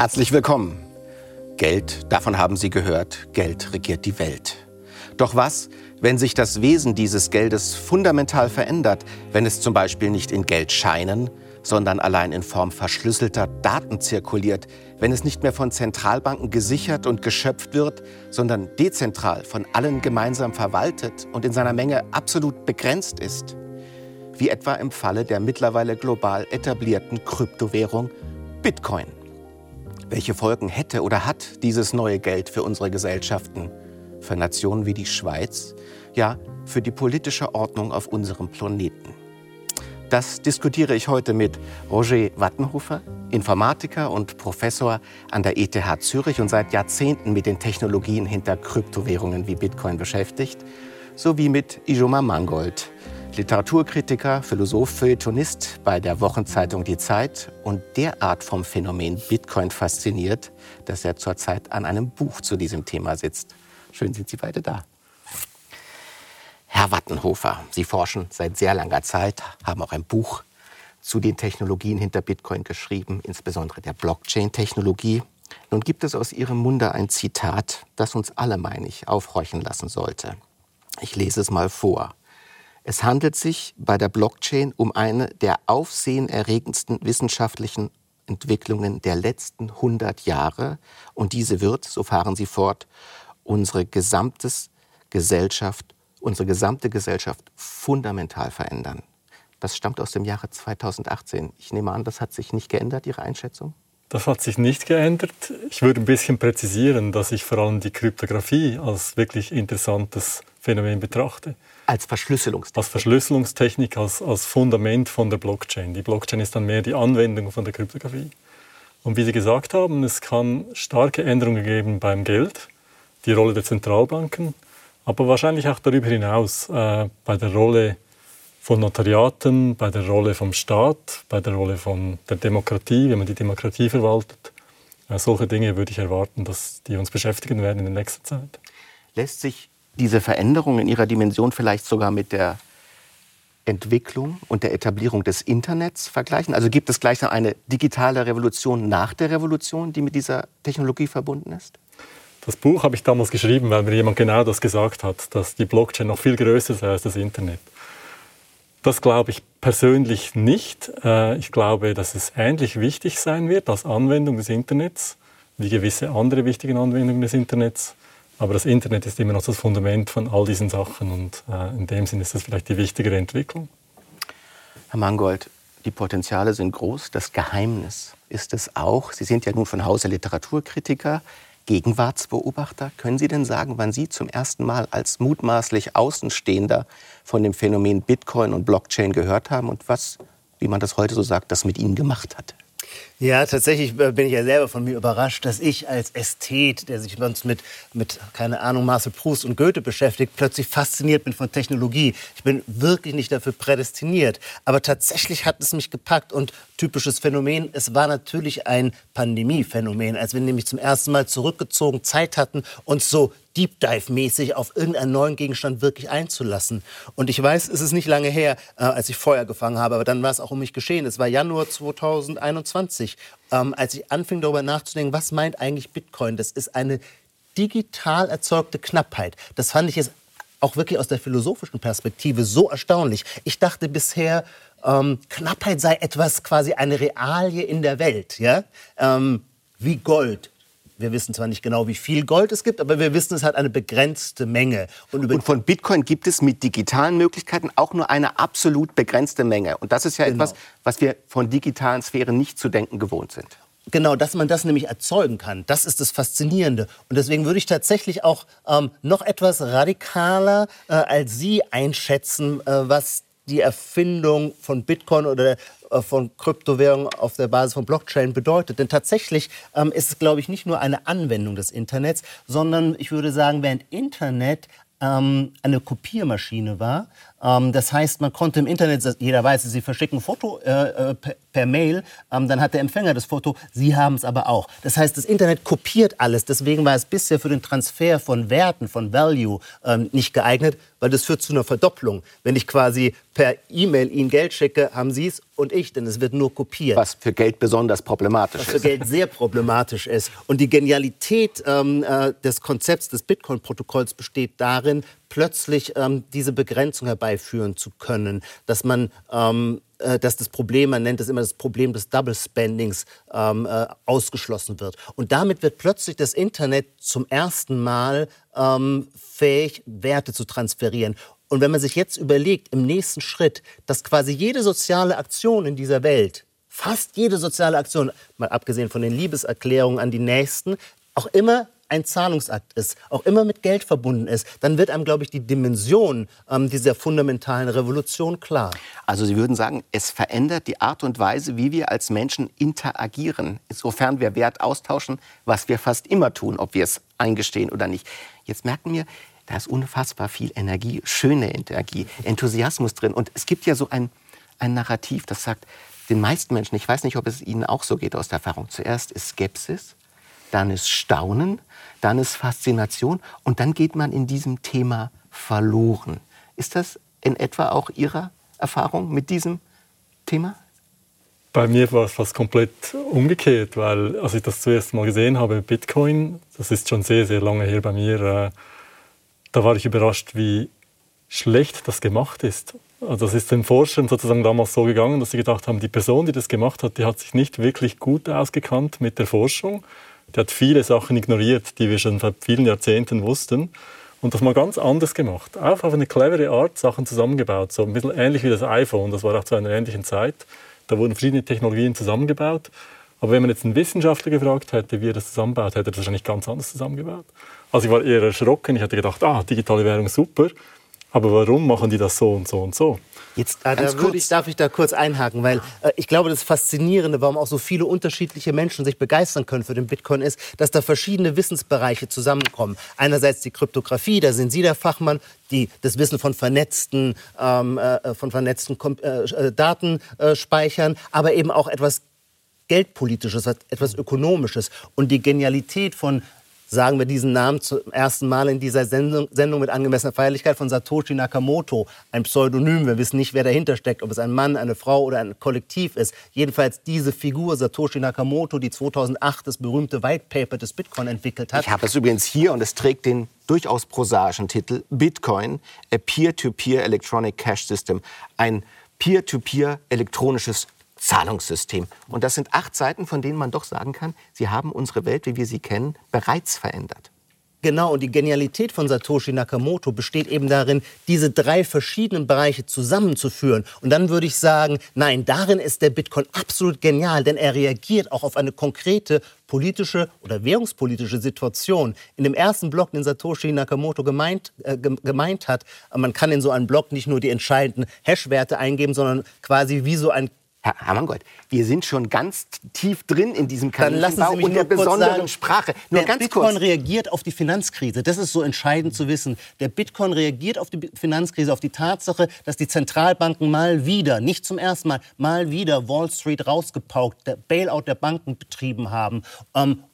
Herzlich willkommen. Geld, davon haben Sie gehört, Geld regiert die Welt. Doch was, wenn sich das Wesen dieses Geldes fundamental verändert, wenn es zum Beispiel nicht in Geldscheinen, sondern allein in Form verschlüsselter Daten zirkuliert, wenn es nicht mehr von Zentralbanken gesichert und geschöpft wird, sondern dezentral von allen gemeinsam verwaltet und in seiner Menge absolut begrenzt ist? Wie etwa im Falle der mittlerweile global etablierten Kryptowährung Bitcoin. Welche Folgen hätte oder hat dieses neue Geld für unsere Gesellschaften, für Nationen wie die Schweiz, ja für die politische Ordnung auf unserem Planeten? Das diskutiere ich heute mit Roger Wattenhofer, Informatiker und Professor an der ETH Zürich und seit Jahrzehnten mit den Technologien hinter Kryptowährungen wie Bitcoin beschäftigt, sowie mit Ijoma Mangold, Literaturkritiker, Philosoph, Feuilletonist bei der Wochenzeitung Die Zeit und derart vom Phänomen Bitcoin fasziniert, dass er zurzeit an einem Buch zu diesem Thema sitzt. Schön sind Sie beide da. Herr Wattenhofer, Sie forschen seit sehr langer Zeit, haben auch ein Buch zu den Technologien hinter Bitcoin geschrieben, insbesondere der Blockchain-Technologie. Nun gibt es aus Ihrem Munde ein Zitat, das uns alle, meine ich, aufhorchen lassen sollte. Ich lese es mal vor. Es handelt sich bei der Blockchain um eine der aufsehenerregendsten wissenschaftlichen Entwicklungen der letzten 100 Jahre und diese wird, so fahren Sie fort, unsere gesamtes Gesellschaft, unsere gesamte Gesellschaft fundamental verändern. Das stammt aus dem Jahre 2018. Ich nehme an, das hat sich nicht geändert, Ihre Einschätzung? Das hat sich nicht geändert. Ich würde ein bisschen präzisieren, dass ich vor allem die Kryptographie als wirklich interessantes Phänomen betrachte. Als Verschlüsselungstechnik. Als Verschlüsselungstechnik, als, als Fundament von der Blockchain. Die Blockchain ist dann mehr die Anwendung von der Kryptographie. Und wie Sie gesagt haben, es kann starke Änderungen geben beim Geld, die Rolle der Zentralbanken, aber wahrscheinlich auch darüber hinaus äh, bei der Rolle von Notariaten, bei der Rolle vom Staat, bei der Rolle von der Demokratie, wenn man die Demokratie verwaltet. Äh, solche Dinge würde ich erwarten, dass die uns beschäftigen werden in der nächsten Zeit. Lässt sich diese Veränderung in ihrer Dimension vielleicht sogar mit der Entwicklung und der Etablierung des Internets vergleichen? Also gibt es gleichsam eine digitale Revolution nach der Revolution, die mit dieser Technologie verbunden ist? Das Buch habe ich damals geschrieben, weil mir jemand genau das gesagt hat, dass die Blockchain noch viel größer sei als das Internet. Das glaube ich persönlich nicht. Äh, ich glaube, dass es ähnlich wichtig sein wird als Anwendung des Internets wie gewisse andere wichtige Anwendungen des Internets. Aber das Internet ist immer noch das Fundament von all diesen Sachen und äh, in dem Sinne ist das vielleicht die wichtigere Entwicklung. Herr Mangold, die Potenziale sind groß. Das Geheimnis ist es auch. Sie sind ja nun von Hause Literaturkritiker, Gegenwartsbeobachter. Können Sie denn sagen, wann Sie zum ersten Mal als mutmaßlich Außenstehender von dem Phänomen Bitcoin und Blockchain gehört haben und was, wie man das heute so sagt, das mit Ihnen gemacht hat? Ja, tatsächlich äh, bin ich ja selber von mir überrascht, dass ich als Ästhet, der sich sonst mit, mit keine Ahnung, Marcel Proust und Goethe beschäftigt, plötzlich fasziniert bin von Technologie. Ich bin wirklich nicht dafür prädestiniert. Aber tatsächlich hat es mich gepackt und typisches Phänomen, es war natürlich ein Pandemiephänomen, als wir nämlich zum ersten Mal zurückgezogen Zeit hatten, uns so Deep Dive-mäßig auf irgendeinen neuen Gegenstand wirklich einzulassen. Und ich weiß, es ist nicht lange her, äh, als ich Feuer gefangen habe, aber dann war es auch um mich geschehen. Es war Januar 2021, ähm, als ich anfing darüber nachzudenken, was meint eigentlich Bitcoin? Das ist eine digital erzeugte Knappheit. Das fand ich jetzt auch wirklich aus der philosophischen Perspektive so erstaunlich. Ich dachte bisher, ähm, Knappheit sei etwas quasi eine Realie in der Welt, ja? Ähm, wie Gold, wir wissen zwar nicht genau, wie viel Gold es gibt, aber wir wissen, es hat eine begrenzte Menge. Und, und, von Bitcoin gibt es mit digitalen Möglichkeiten auch nur eine absolut begrenzte Menge. Und das ist ja genau. etwas, was wir von digitalen Sphären nicht zu denken gewohnt sind. Genau, dass man das nämlich erzeugen kann, das ist das Faszinierende. Und deswegen würde ich tatsächlich auch ähm, noch etwas radikaler äh, als Sie einschätzen, äh, was die Erfindung von Bitcoin oder von Kryptowährungen auf der Basis von Blockchain bedeutet. Denn tatsächlich ähm, ist es, glaube ich, nicht nur eine Anwendung des Internets, sondern ich würde sagen, während Internet ähm, eine Kopiermaschine war, das heißt, man konnte im Internet, jeder weiß, Sie verschicken ein Foto äh, äh, per, per, Mail, ähm, dann hat der Empfänger das Foto, Sie haben es aber auch. Das heißt, das Internet kopiert alles. Deswegen war es bisher für den Transfer von Werten, von Value ähm, nicht geeignet, weil das führt zu einer Verdopplung. Wenn ich quasi per E-Mail Ihnen Geld schicke, haben Sie es und ich, denn es wird nur kopiert. Was für Geld besonders problematisch ist. Was für Geld sehr problematisch ist. Und die Genialität ähm, äh, des Konzepts des Bitcoin-Protokolls besteht darin, plötzlich ähm, diese Begrenzung herbeiführen zu können, dass man ähm, äh, dass das Problem, man nennt es immer das Problem des Double Spendings, ähm, äh, ausgeschlossen wird. Und damit wird plötzlich das Internet zum ersten Mal ähm, fähig, Werte zu transferieren. Und wenn man sich jetzt überlegt, im nächsten Schritt, dass quasi jede soziale Aktion in dieser Welt, fast jede soziale Aktion, mal abgesehen von den Liebeserklärungen an die Nächsten, auch immer ein Zahlungsakt ist, auch immer mit Geld verbunden ist, dann wird einem, glaube ich, die Dimension ähm, dieser fundamentalen Revolution klar. Also Sie würden sagen, es verändert die Art und Weise, wie wir als Menschen interagieren, insofern wir Wert austauschen, was wir fast immer tun, ob wir es eingestehen oder nicht. Jetzt merken wir, da ist unfassbar viel Energie, schöne Energie, Enthusiasmus drin. Und es gibt ja so ein, ein Narrativ, das sagt, den meisten Menschen, ich weiß nicht, ob es Ihnen auch so geht aus der Erfahrung, zuerst ist Skepsis, dann ist Staunen, dann ist Faszination und dann geht man in diesem Thema verloren. Ist das in etwa auch Ihre Erfahrung mit diesem Thema? Bei mir war es fast komplett umgekehrt, weil als ich das zuerst mal gesehen habe, Bitcoin, das ist schon sehr, sehr lange her bei mir, äh, da war ich überrascht, wie schlecht das gemacht ist. Also das ist den Forschern sozusagen damals so gegangen, dass sie gedacht haben, die Person, die das gemacht hat, die hat sich nicht wirklich gut ausgekannt mit der Forschung die hat viele Sachen ignoriert, die wir schon seit vielen Jahrzehnten wussten und das mal ganz anders gemacht. Auch auf eine clevere Art Sachen zusammengebaut, so ein bisschen ähnlich wie das iPhone. Das war auch zu einer ähnlichen Zeit. Da wurden verschiedene Technologien zusammengebaut. Aber wenn man jetzt einen Wissenschaftler gefragt hätte, wie er das zusammenbaut, hätte er das wahrscheinlich ganz anders zusammengebaut. Also ich war eher erschrocken. Ich hätte gedacht, ah, digitale Währung super. Aber warum machen die das so und so und so? Jetzt ah, da ich, darf ich da kurz einhaken, weil äh, ich glaube, das Faszinierende, warum auch so viele unterschiedliche Menschen sich begeistern können für den Bitcoin, ist, dass da verschiedene Wissensbereiche zusammenkommen. Einerseits die Kryptographie, da sind Sie der Fachmann, die das Wissen von vernetzten, ähm, äh, von vernetzten äh, äh, Datenspeichern, aber eben auch etwas Geldpolitisches, etwas Ökonomisches. Und die Genialität von sagen wir diesen Namen zum ersten Mal in dieser Sendung, Sendung mit angemessener Feierlichkeit von Satoshi Nakamoto, ein Pseudonym. Wir wissen nicht, wer dahinter steckt, ob es ein Mann, eine Frau oder ein Kollektiv ist. Jedenfalls diese Figur Satoshi Nakamoto, die 2008 das berühmte White Paper des Bitcoin entwickelt hat. Ich habe es übrigens hier und es trägt den durchaus prosaischen Titel Bitcoin, a Peer-to-Peer -Peer Electronic Cash System, ein Peer-to-Peer -Peer elektronisches Zahlungssystem. Und das sind acht Seiten, von denen man doch sagen kann, sie haben unsere Welt, wie wir sie kennen, bereits verändert. Genau, und die Genialität von Satoshi Nakamoto besteht eben darin, diese drei verschiedenen Bereiche zusammenzuführen. Und dann würde ich sagen, nein, darin ist der Bitcoin absolut genial, denn er reagiert auch auf eine konkrete politische oder währungspolitische Situation. In dem ersten Block, den Satoshi Nakamoto gemeint, äh, gemeint hat, man kann in so einem Block nicht nur die entscheidenden Hashwerte eingeben, sondern quasi wie so ein Herr Hermangold, wir sind schon ganz tief drin in diesem Kaninchenbau und der besonderen sagen, Sprache. Nur der ganz Bitcoin kurz. reagiert auf die Finanzkrise. Das ist so entscheidend zu wissen. Der Bitcoin reagiert auf die Finanzkrise, auf die Tatsache, dass die Zentralbanken mal wieder, nicht zum ersten Mal, mal wieder Wall Street rausgepaukt, der Bailout der Banken betrieben haben. Ähm,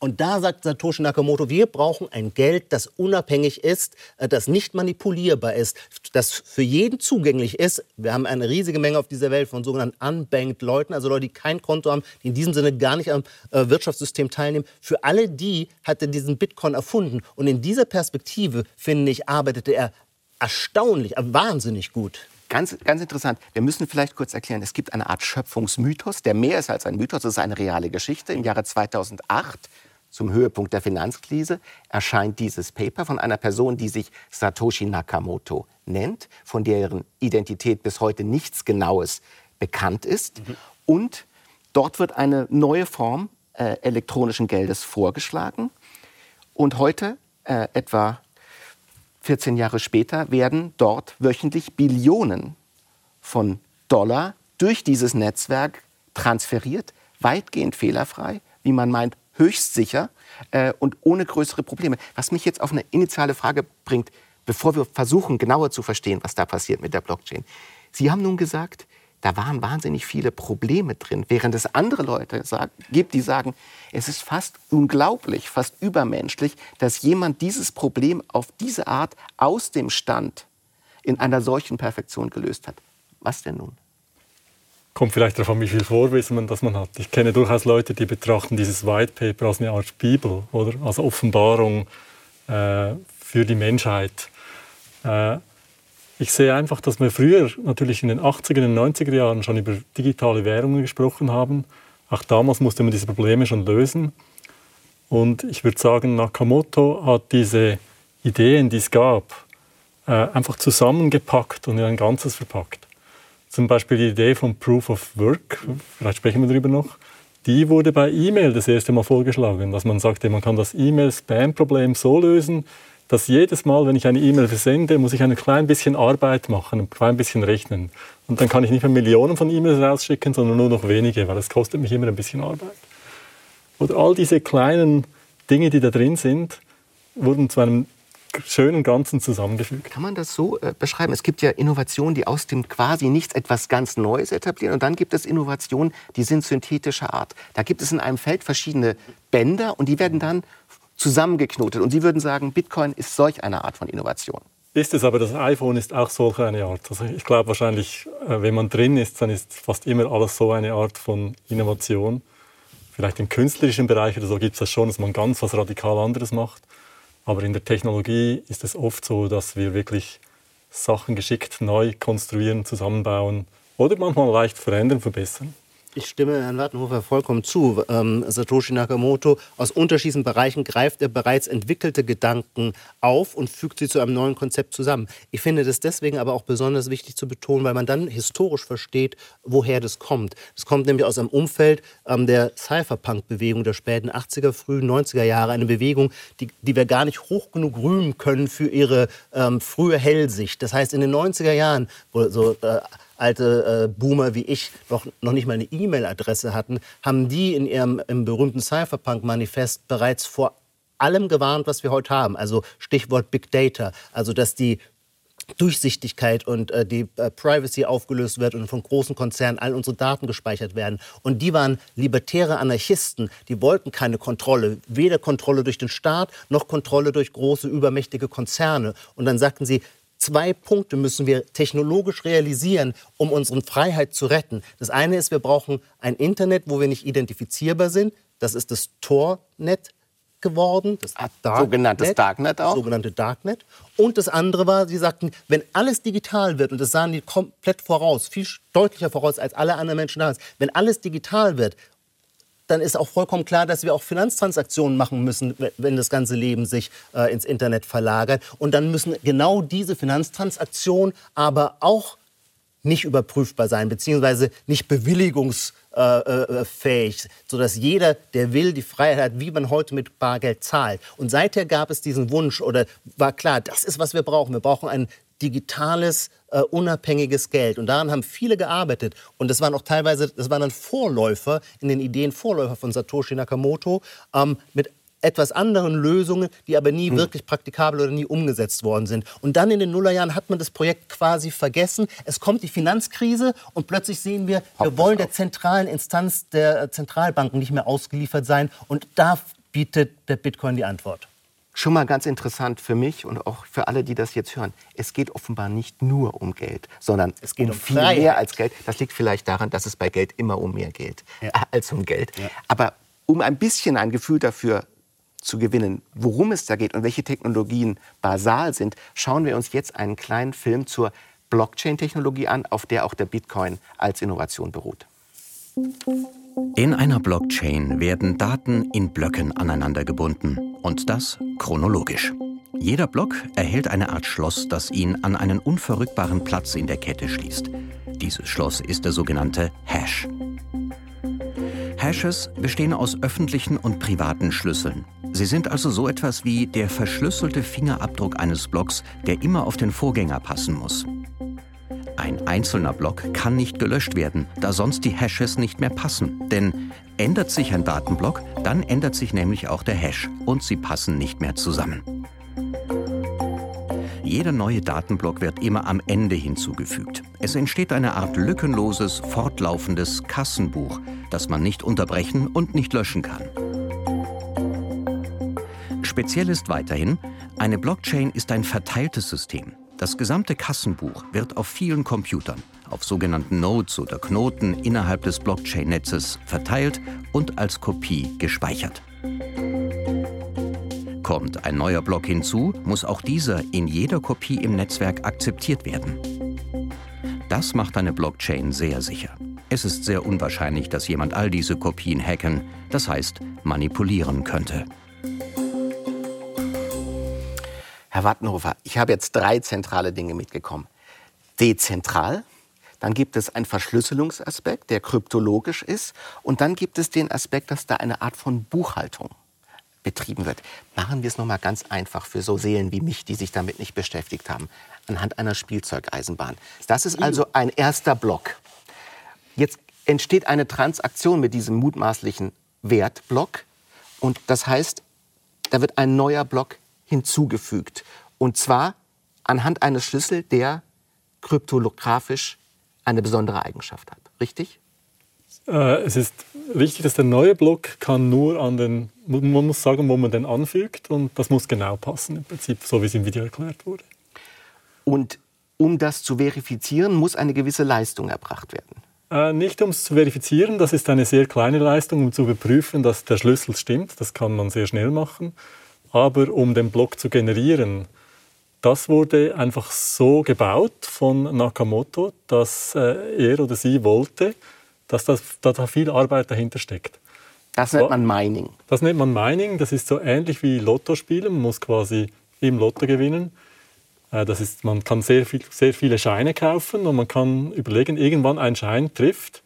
und da sagt Satoshi Nakamoto, wir brauchen ein Geld, das unabhängig ist, äh, das nicht manipulierbar ist, das für jeden zugänglich ist. Wir haben eine riesige Menge auf dieser Welt von sogenannten unbanked Leuten, also Leute, die kein Konto haben, die in diesem Sinne gar nicht am äh, Wirtschaftssystem teilnehmen. Für alle die hat er diesen Bitcoin erfunden. Und in dieser Perspektive, finde ich, arbeitete er erstaunlich, äh, wahnsinnig gut. Ganz, ganz interessant. Wir müssen vielleicht kurz erklären, es gibt eine Art Schöpfungsmythos, der mehr ist als ein Mythos, das ist eine reale Geschichte. Im Jahre 2008 zum Höhepunkt der Finanzkrise erscheint dieses Paper von einer Person, die sich Satoshi Nakamoto nennt, von deren Identität bis heute nichts Genaues bekannt ist. Mhm. Und dort wird eine neue Form äh, elektronischen Geldes vorgeschlagen. Und heute, äh, etwa 14 Jahre später, werden dort wöchentlich Billionen von Dollar durch dieses Netzwerk transferiert, weitgehend fehlerfrei, wie man meint, höchst sicher äh, und ohne größere Probleme. Was mich jetzt auf eine initiale Frage bringt, bevor wir versuchen, genauer zu verstehen, was da passiert mit der Blockchain. Sie haben nun gesagt, da waren wahnsinnig viele Probleme drin, während es andere Leute sagt, gibt, die sagen, es ist fast unglaublich, fast übermenschlich, dass jemand dieses Problem auf diese Art aus dem Stand in einer solchen Perfektion gelöst hat. Was denn nun? Kommt vielleicht darauf an, wie viel Vorwissen man das man hat. Ich kenne durchaus Leute, die betrachten dieses White Paper als eine Art Bibel oder als Offenbarung äh, für die Menschheit. Äh, ich sehe einfach, dass wir früher natürlich in den 80er und 90er Jahren schon über digitale Währungen gesprochen haben. Auch damals musste man diese Probleme schon lösen. Und ich würde sagen, Nakamoto hat diese Ideen, die es gab, äh, einfach zusammengepackt und in ein Ganzes verpackt. Zum Beispiel die Idee von Proof of Work, vielleicht sprechen wir darüber noch, die wurde bei E-Mail das erste Mal vorgeschlagen, dass man sagte, man kann das E-Mail-Spam-Problem so lösen, dass jedes Mal, wenn ich eine E-Mail versende, muss ich ein klein bisschen Arbeit machen, ein klein bisschen rechnen. Und dann kann ich nicht mehr Millionen von E-Mails rausschicken, sondern nur noch wenige, weil es kostet mich immer ein bisschen Arbeit. Oder all diese kleinen Dinge, die da drin sind, wurden zu einem schönen Ganzen zusammengefügt. Kann man das so äh, beschreiben? Es gibt ja Innovationen, die aus dem quasi nichts etwas ganz Neues etablieren. Und dann gibt es Innovationen, die sind synthetischer Art. Da gibt es in einem Feld verschiedene Bänder und die werden dann zusammengeknotet. Und Sie würden sagen, Bitcoin ist solch eine Art von Innovation. Ist es aber, das iPhone ist auch solch eine Art. Also ich glaube wahrscheinlich, äh, wenn man drin ist, dann ist fast immer alles so eine Art von Innovation. Vielleicht im künstlerischen Bereich oder so gibt es das schon, dass man ganz was radikal anderes macht. Aber in der Technologie ist es oft so, dass wir wirklich Sachen geschickt neu konstruieren, zusammenbauen oder manchmal leicht verändern, verbessern. Ich stimme Herrn Wartenhofer vollkommen zu. Ähm, Satoshi Nakamoto, aus unterschiedlichen Bereichen greift er bereits entwickelte Gedanken auf und fügt sie zu einem neuen Konzept zusammen. Ich finde das deswegen aber auch besonders wichtig zu betonen, weil man dann historisch versteht, woher das kommt. Das kommt nämlich aus einem Umfeld ähm, der Cypherpunk-Bewegung der späten 80er, frühen 90er Jahre. Eine Bewegung, die, die wir gar nicht hoch genug rühmen können für ihre ähm, frühe Hellsicht. Das heißt, in den 90er Jahren, wo so äh, alte äh, Boomer wie ich noch, noch nicht mal eine E-Mail-Adresse hatten, haben die in ihrem im berühmten Cypherpunk-Manifest bereits vor allem gewarnt, was wir heute haben. Also Stichwort Big Data. Also dass die Durchsichtigkeit und äh, die äh, Privacy aufgelöst wird und von großen Konzernen all unsere Daten gespeichert werden. Und die waren libertäre Anarchisten, die wollten keine Kontrolle, weder Kontrolle durch den Staat noch Kontrolle durch große übermächtige Konzerne. Und dann sagten sie, Zwei Punkte müssen wir technologisch realisieren, um unsere Freiheit zu retten. Das eine ist, wir brauchen ein Internet, wo wir nicht identifizierbar sind. Das ist das Tor-Net geworden. Das ah, Dark sogenanntes Net, Darknet auch. Sogenannte Darknet. Und das andere war, sie sagten, wenn alles digital wird, und das sahen die komplett voraus, viel deutlicher voraus als alle anderen Menschen damals, wenn alles digital wird, dann ist auch vollkommen klar, dass wir auch Finanztransaktionen machen müssen, wenn das ganze Leben sich äh, ins Internet verlagert. Und dann müssen genau diese Finanztransaktionen aber auch nicht überprüfbar sein, beziehungsweise nicht bewilligungsfähig, äh, äh, sodass jeder, der will, die Freiheit hat, wie man heute mit Bargeld zahlt. Und seither gab es diesen Wunsch oder war klar, das ist, was wir brauchen. Wir brauchen ein digitales, äh, unabhängiges Geld. Und daran haben viele gearbeitet. Und das waren auch teilweise, das waren dann Vorläufer in den Ideen, Vorläufer von Satoshi Nakamoto ähm, mit etwas anderen Lösungen, die aber nie hm. wirklich praktikabel oder nie umgesetzt worden sind. Und dann in den Nullerjahren hat man das Projekt quasi vergessen. Es kommt die Finanzkrise und plötzlich sehen wir, wir wollen der zentralen Instanz der Zentralbanken nicht mehr ausgeliefert sein. Und da bietet der Bitcoin die Antwort schon mal ganz interessant für mich und auch für alle, die das jetzt hören. Es geht offenbar nicht nur um Geld, sondern es geht um, um viel Freiheit. mehr als Geld. Das liegt vielleicht daran, dass es bei Geld immer um mehr geht ja. äh, als um Geld. Ja. Aber um ein bisschen ein Gefühl dafür zu gewinnen, worum es da geht und welche Technologien basal sind, schauen wir uns jetzt einen kleinen Film zur Blockchain-Technologie an, auf der auch der Bitcoin als Innovation beruht. In einer Blockchain werden Daten in Blöcken aneinander gebunden und das chronologisch. Jeder Block erhält eine Art Schloss, das ihn an einen unverrückbaren Platz in der Kette schließt. Dieses Schloss ist der sogenannte Hash. Hashes bestehen aus öffentlichen und privaten Schlüsseln. Sie sind also so etwas wie der verschlüsselte Fingerabdruck eines Blocks, der immer auf den Vorgänger passen muss. Ein einzelner Block kann nicht gelöscht werden, da sonst die Hashes nicht mehr passen. Denn ändert sich ein Datenblock, dann ändert sich nämlich auch der Hash und sie passen nicht mehr zusammen. Jeder neue Datenblock wird immer am Ende hinzugefügt. Es entsteht eine Art lückenloses, fortlaufendes Kassenbuch, das man nicht unterbrechen und nicht löschen kann. Speziell ist weiterhin, eine Blockchain ist ein verteiltes System. Das gesamte Kassenbuch wird auf vielen Computern, auf sogenannten Nodes oder Knoten innerhalb des Blockchain-Netzes verteilt und als Kopie gespeichert. Kommt ein neuer Block hinzu, muss auch dieser in jeder Kopie im Netzwerk akzeptiert werden. Das macht eine Blockchain sehr sicher. Es ist sehr unwahrscheinlich, dass jemand all diese Kopien hacken, das heißt manipulieren könnte. Herr Wattenhofer, ich habe jetzt drei zentrale Dinge mitgekommen. Dezentral, dann gibt es einen Verschlüsselungsaspekt, der kryptologisch ist, und dann gibt es den Aspekt, dass da eine Art von Buchhaltung betrieben wird. Machen wir es noch mal ganz einfach für so Seelen wie mich, die sich damit nicht beschäftigt haben, anhand einer Spielzeugeisenbahn. Das ist also ein erster Block. Jetzt entsteht eine Transaktion mit diesem mutmaßlichen Wertblock und das heißt, da wird ein neuer Block hinzugefügt. Und zwar anhand eines Schlüssels, der kryptographisch eine besondere Eigenschaft hat. Richtig? Äh, es ist richtig, dass der neue Block kann nur an den, man muss sagen, wo man den anfügt und das muss genau passen im Prinzip, so wie es im Video erklärt wurde. Und um das zu verifizieren, muss eine gewisse Leistung erbracht werden. Äh, nicht um es zu verifizieren, das ist eine sehr kleine Leistung, um zu überprüfen, dass der Schlüssel stimmt. Das kann man sehr schnell machen. Aber um den Block zu generieren, das wurde einfach so gebaut von Nakamoto, dass äh, er oder sie wollte, dass, das, dass da viel Arbeit dahinter steckt. Das nennt man Mining. Das nennt man Mining. Das ist so ähnlich wie Lotto spielen. Man muss quasi im Lotto gewinnen. Äh, das ist, man kann sehr, viel, sehr viele Scheine kaufen und man kann überlegen, irgendwann ein Schein trifft.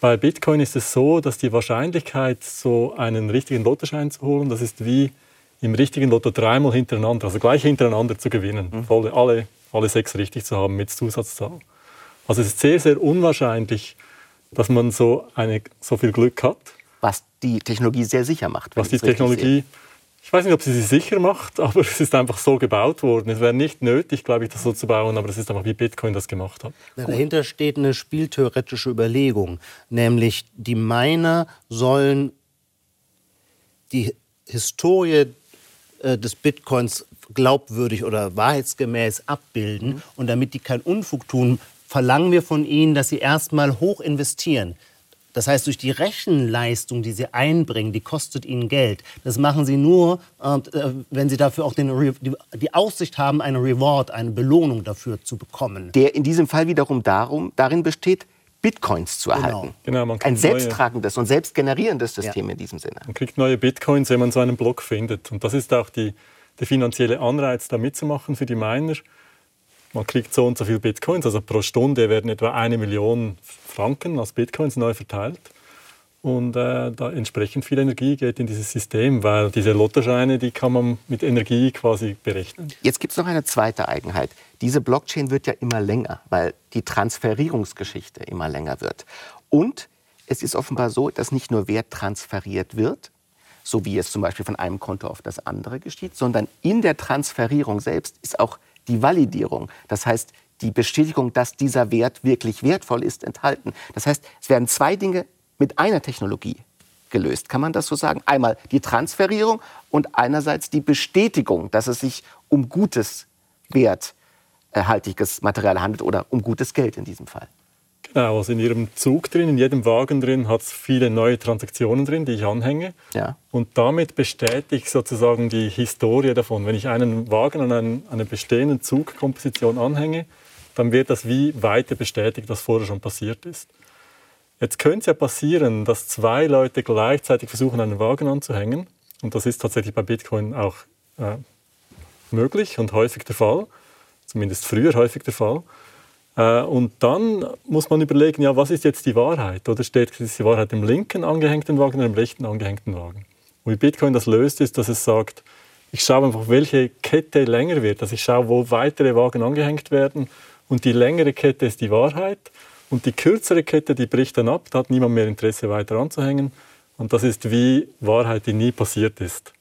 Bei Bitcoin ist es so, dass die Wahrscheinlichkeit, so einen richtigen Lottoschein zu holen, das ist wie im richtigen Lotto dreimal hintereinander, also gleich hintereinander zu gewinnen, mhm. voll, alle, alle sechs richtig zu haben mit Zusatzzahl. Also es ist sehr, sehr unwahrscheinlich, dass man so, eine, so viel Glück hat. Was die Technologie sehr sicher macht. Was die Technologie, ich weiß nicht, ob sie sie sicher macht, aber es ist einfach so gebaut worden. Es wäre nicht nötig, glaube ich, das so zu bauen, aber es ist einfach wie Bitcoin das gemacht hat. Na, dahinter steht eine spieltheoretische Überlegung, nämlich die Miner sollen die Historie äh, des Bitcoins glaubwürdig oder wahrheitsgemäß abbilden. Mhm. Und damit die keinen Unfug tun, verlangen wir von ihnen, dass sie erstmal hoch investieren. Das heißt, durch die Rechenleistung, die sie einbringen, die kostet ihnen Geld. Das machen sie nur, äh, wenn sie dafür auch den, die, Aussicht haben, eine Reward, eine Belohnung dafür zu bekommen. Der in diesem Fall wiederum darum, darin besteht, Bitcoins zu erhalten. Genau. Genau, Ein selbsttragendes und selbstgenerierendes System ja. in diesem Sinne. Man kriegt neue Bitcoins, wenn man so einen Block findet. Und das ist auch die, der finanzielle Anreiz, da mitzumachen für die Miner. Man kriegt so und so viele Bitcoins, also pro Stunde werden etwa eine Million Franken als Bitcoins neu verteilt. Und äh, da entsprechend viel Energie geht in dieses System, weil diese Lottoscheine, die kann man mit Energie quasi berechnen. Jetzt gibt es noch eine zweite Eigenheit. Diese Blockchain wird ja immer länger, weil die Transferierungsgeschichte immer länger wird. Und es ist offenbar so, dass nicht nur Wert transferiert wird, so wie es zum Beispiel von einem Konto auf das andere geschieht, sondern in der Transferierung selbst ist auch die Validierung. Das heißt, die Bestätigung, dass dieser Wert wirklich wertvoll ist, enthalten. Das heißt, es werden zwei Dinge mit einer Technologie gelöst. Kann man das so sagen? Einmal die Transferierung und einerseits die Bestätigung, dass es sich um gutes, werthaltiges Material handelt oder um gutes Geld in diesem Fall. Genau, also in Ihrem Zug drin, in jedem Wagen drin hat es viele neue Transaktionen drin, die ich anhänge. Ja. Und damit bestätige ich sozusagen die Historie davon. Wenn ich einen Wagen an einen, eine bestehende Zugkomposition anhänge, dann wird das wie weiter bestätigt, was vorher schon passiert ist. Jetzt könnte es ja passieren, dass zwei Leute gleichzeitig versuchen, einen Wagen anzuhängen. Und das ist tatsächlich bei Bitcoin auch äh, möglich und häufig der Fall. Zumindest früher häufig der Fall. Äh, und dann muss man überlegen, ja, was ist jetzt die Wahrheit? Oder steht die Wahrheit im linken angehängten Wagen oder im rechten angehängten Wagen? Und wie Bitcoin das löst, ist, dass es sagt, ich schaue einfach, welche Kette länger wird. Also ich schaue, wo weitere Wagen angehängt werden. Und die längere Kette ist die Wahrheit. Und die kürzere Kette, die bricht dann ab, da hat niemand mehr Interesse weiter anzuhängen. Und das ist wie Wahrheit, die nie passiert ist.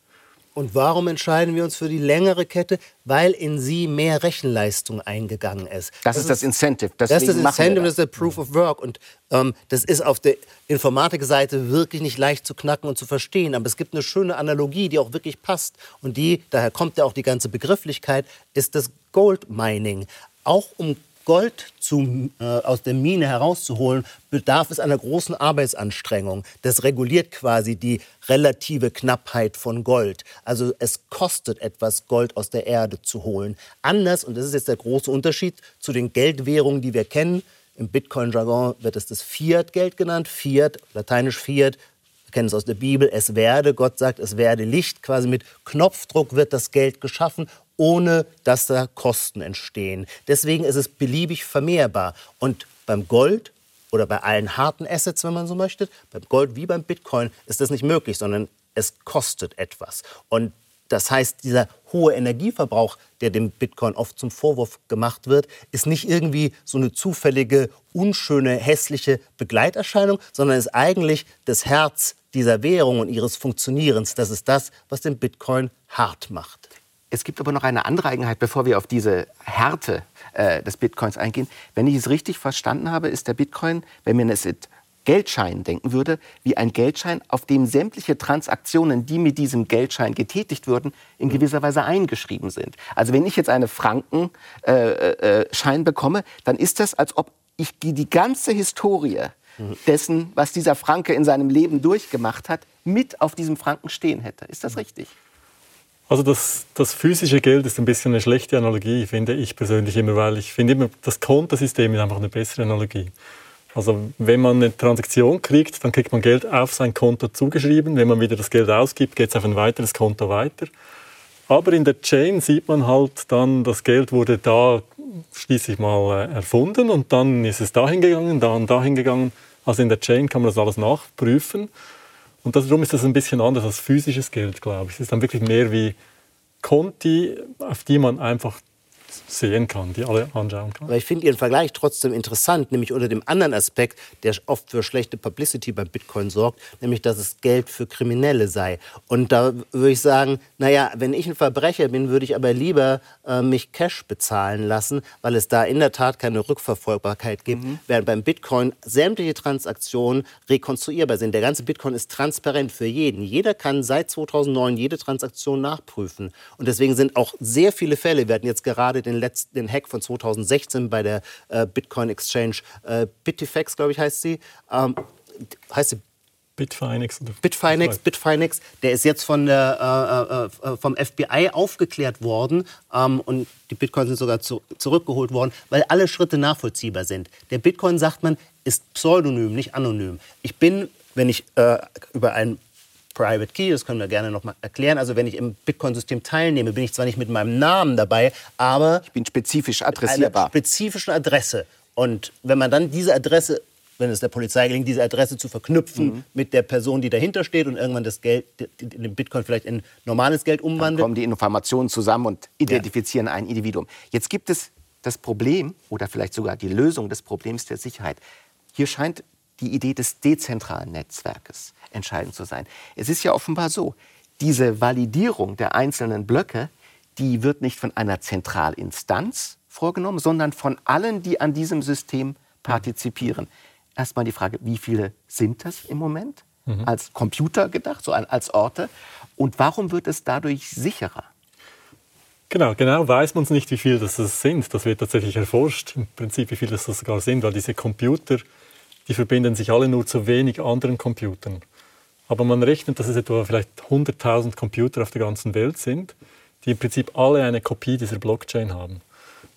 Und warum entscheiden wir uns für die längere Kette? Weil in sie mehr Rechenleistung eingegangen ist. Das, das ist das Incentive. das ist das Incentive, das ist der Proof of Work. Und ähm, das ist auf der Informatikseite wirklich nicht leicht zu knacken und zu verstehen. Aber es gibt eine schöne Analogie, die auch wirklich passt. Und die, daher kommt ja auch die ganze Begrifflichkeit, ist das Gold Mining. Auch um Gold zu, äh, aus der Mine herauszuholen, bedarf es einer großen Arbeitsanstrengung. Das reguliert quasi die relative Knappheit von Gold. Also es kostet etwas, Gold aus der Erde zu holen. Anders, und das ist jetzt der große Unterschied zu den Geldwährungen, die wir kennen, im Bitcoin-Jargon wird es das Fiat-Geld genannt. Fiat, lateinisch Fiat, wir kennen es aus der Bibel, es werde, Gott sagt, es werde Licht. Quasi mit Knopfdruck wird das Geld geschaffen ohne dass da Kosten entstehen. Deswegen ist es beliebig vermehrbar. Und beim Gold oder bei allen harten Assets, wenn man so möchte, beim Gold wie beim Bitcoin ist das nicht möglich, sondern es kostet etwas. Und das heißt, dieser hohe Energieverbrauch, der dem Bitcoin oft zum Vorwurf gemacht wird, ist nicht irgendwie so eine zufällige, unschöne, hässliche Begleiterscheinung, sondern ist eigentlich das Herz dieser Währung und ihres Funktionierens. Das ist das, was den Bitcoin hart macht. Es gibt aber noch eine andere Eigenheit, bevor wir auf diese Härte äh, des Bitcoins eingehen. Wenn ich es richtig verstanden habe, ist der Bitcoin, wenn man es mit Geldschein denken würde, wie ein Geldschein, auf dem sämtliche Transaktionen, die mit diesem Geldschein getätigt würden, in gewisser Weise eingeschrieben sind. Also wenn ich jetzt eine Frankenschein äh, äh, bekomme, dann ist das, als ob ich die ganze Historie dessen, was dieser Franke in seinem Leben durchgemacht hat, mit auf diesem Franken stehen hätte. Ist das richtig? Also das, das, physische Geld ist ein bisschen eine schlechte Analogie, finde ich persönlich immer, weil ich finde immer, das Kontosystem ist einfach eine bessere Analogie. Also wenn man eine Transaktion kriegt, dann kriegt man Geld auf sein Konto zugeschrieben. Wenn man wieder das Geld ausgibt, geht es auf ein weiteres Konto weiter. Aber in der Chain sieht man halt dann, das Geld wurde da schließlich mal äh, erfunden und dann ist es dahin gegangen, dann dahin gegangen. Also in der Chain kann man das alles nachprüfen. Und darum ist das ein bisschen anders als physisches Geld, glaube ich. Es ist dann wirklich mehr wie Konti, auf die man einfach sehen kann, die alle anschauen kann. Aber ich finde Ihren Vergleich trotzdem interessant, nämlich unter dem anderen Aspekt, der oft für schlechte Publicity beim Bitcoin sorgt, nämlich dass es Geld für Kriminelle sei. Und da würde ich sagen, naja, wenn ich ein Verbrecher bin, würde ich aber lieber äh, mich Cash bezahlen lassen, weil es da in der Tat keine Rückverfolgbarkeit gibt, mhm. während beim Bitcoin sämtliche Transaktionen rekonstruierbar sind. Der ganze Bitcoin ist transparent für jeden. Jeder kann seit 2009 jede Transaktion nachprüfen. Und deswegen sind auch sehr viele Fälle, wir hatten jetzt gerade den, letzten, den Hack von 2016 bei der äh, Bitcoin Exchange äh, Bitifex, glaube ich, heißt sie. Ähm, heißt sie Bitfinex. Bitfinex, Bitfinex, der ist jetzt von der, äh, äh, äh vom FBI aufgeklärt worden ähm, und die Bitcoins sind sogar zu, zurückgeholt worden, weil alle Schritte nachvollziehbar sind. Der Bitcoin, sagt man, ist pseudonym, nicht anonym. Ich bin, wenn ich äh, über ein Private Key, das können wir gerne noch mal erklären. Also wenn ich im Bitcoin-System teilnehme, bin ich zwar nicht mit meinem Namen dabei, aber ich bin spezifisch adressierbar. Mit einer spezifischen Adresse. Und wenn man dann diese Adresse wenn es der Polizei gelingt, diese Adresse zu verknüpfen mhm. mit der Person, die dahinter steht und irgendwann das Geld, den Bitcoin vielleicht in normales Geld umwandelt. Dann kommen die Informationen zusammen und identifizieren ja. ein Individuum. Jetzt gibt es das Problem oder vielleicht sogar die Lösung des Problems der Sicherheit. Hier scheint die Idee des dezentralen Netzwerkes entscheidend zu sein. Es ist ja offenbar so, diese Validierung der einzelnen Blöcke, die wird nicht von einer Zentralinstanz vorgenommen, sondern von allen, die an diesem System partizipieren. Erstmal die Frage, wie viele sind das im Moment? Mhm. Als Computer gedacht, so als Orte. Und warum wird es dadurch sicherer? Genau, genau weiß man es nicht, wie viele das sind. Das wird tatsächlich erforscht, im Prinzip, wie viele das sogar sind, weil diese Computer die verbinden sich alle nur zu wenig anderen Computern. Aber man rechnet, dass es etwa vielleicht 100.000 Computer auf der ganzen Welt sind, die im Prinzip alle eine Kopie dieser Blockchain haben.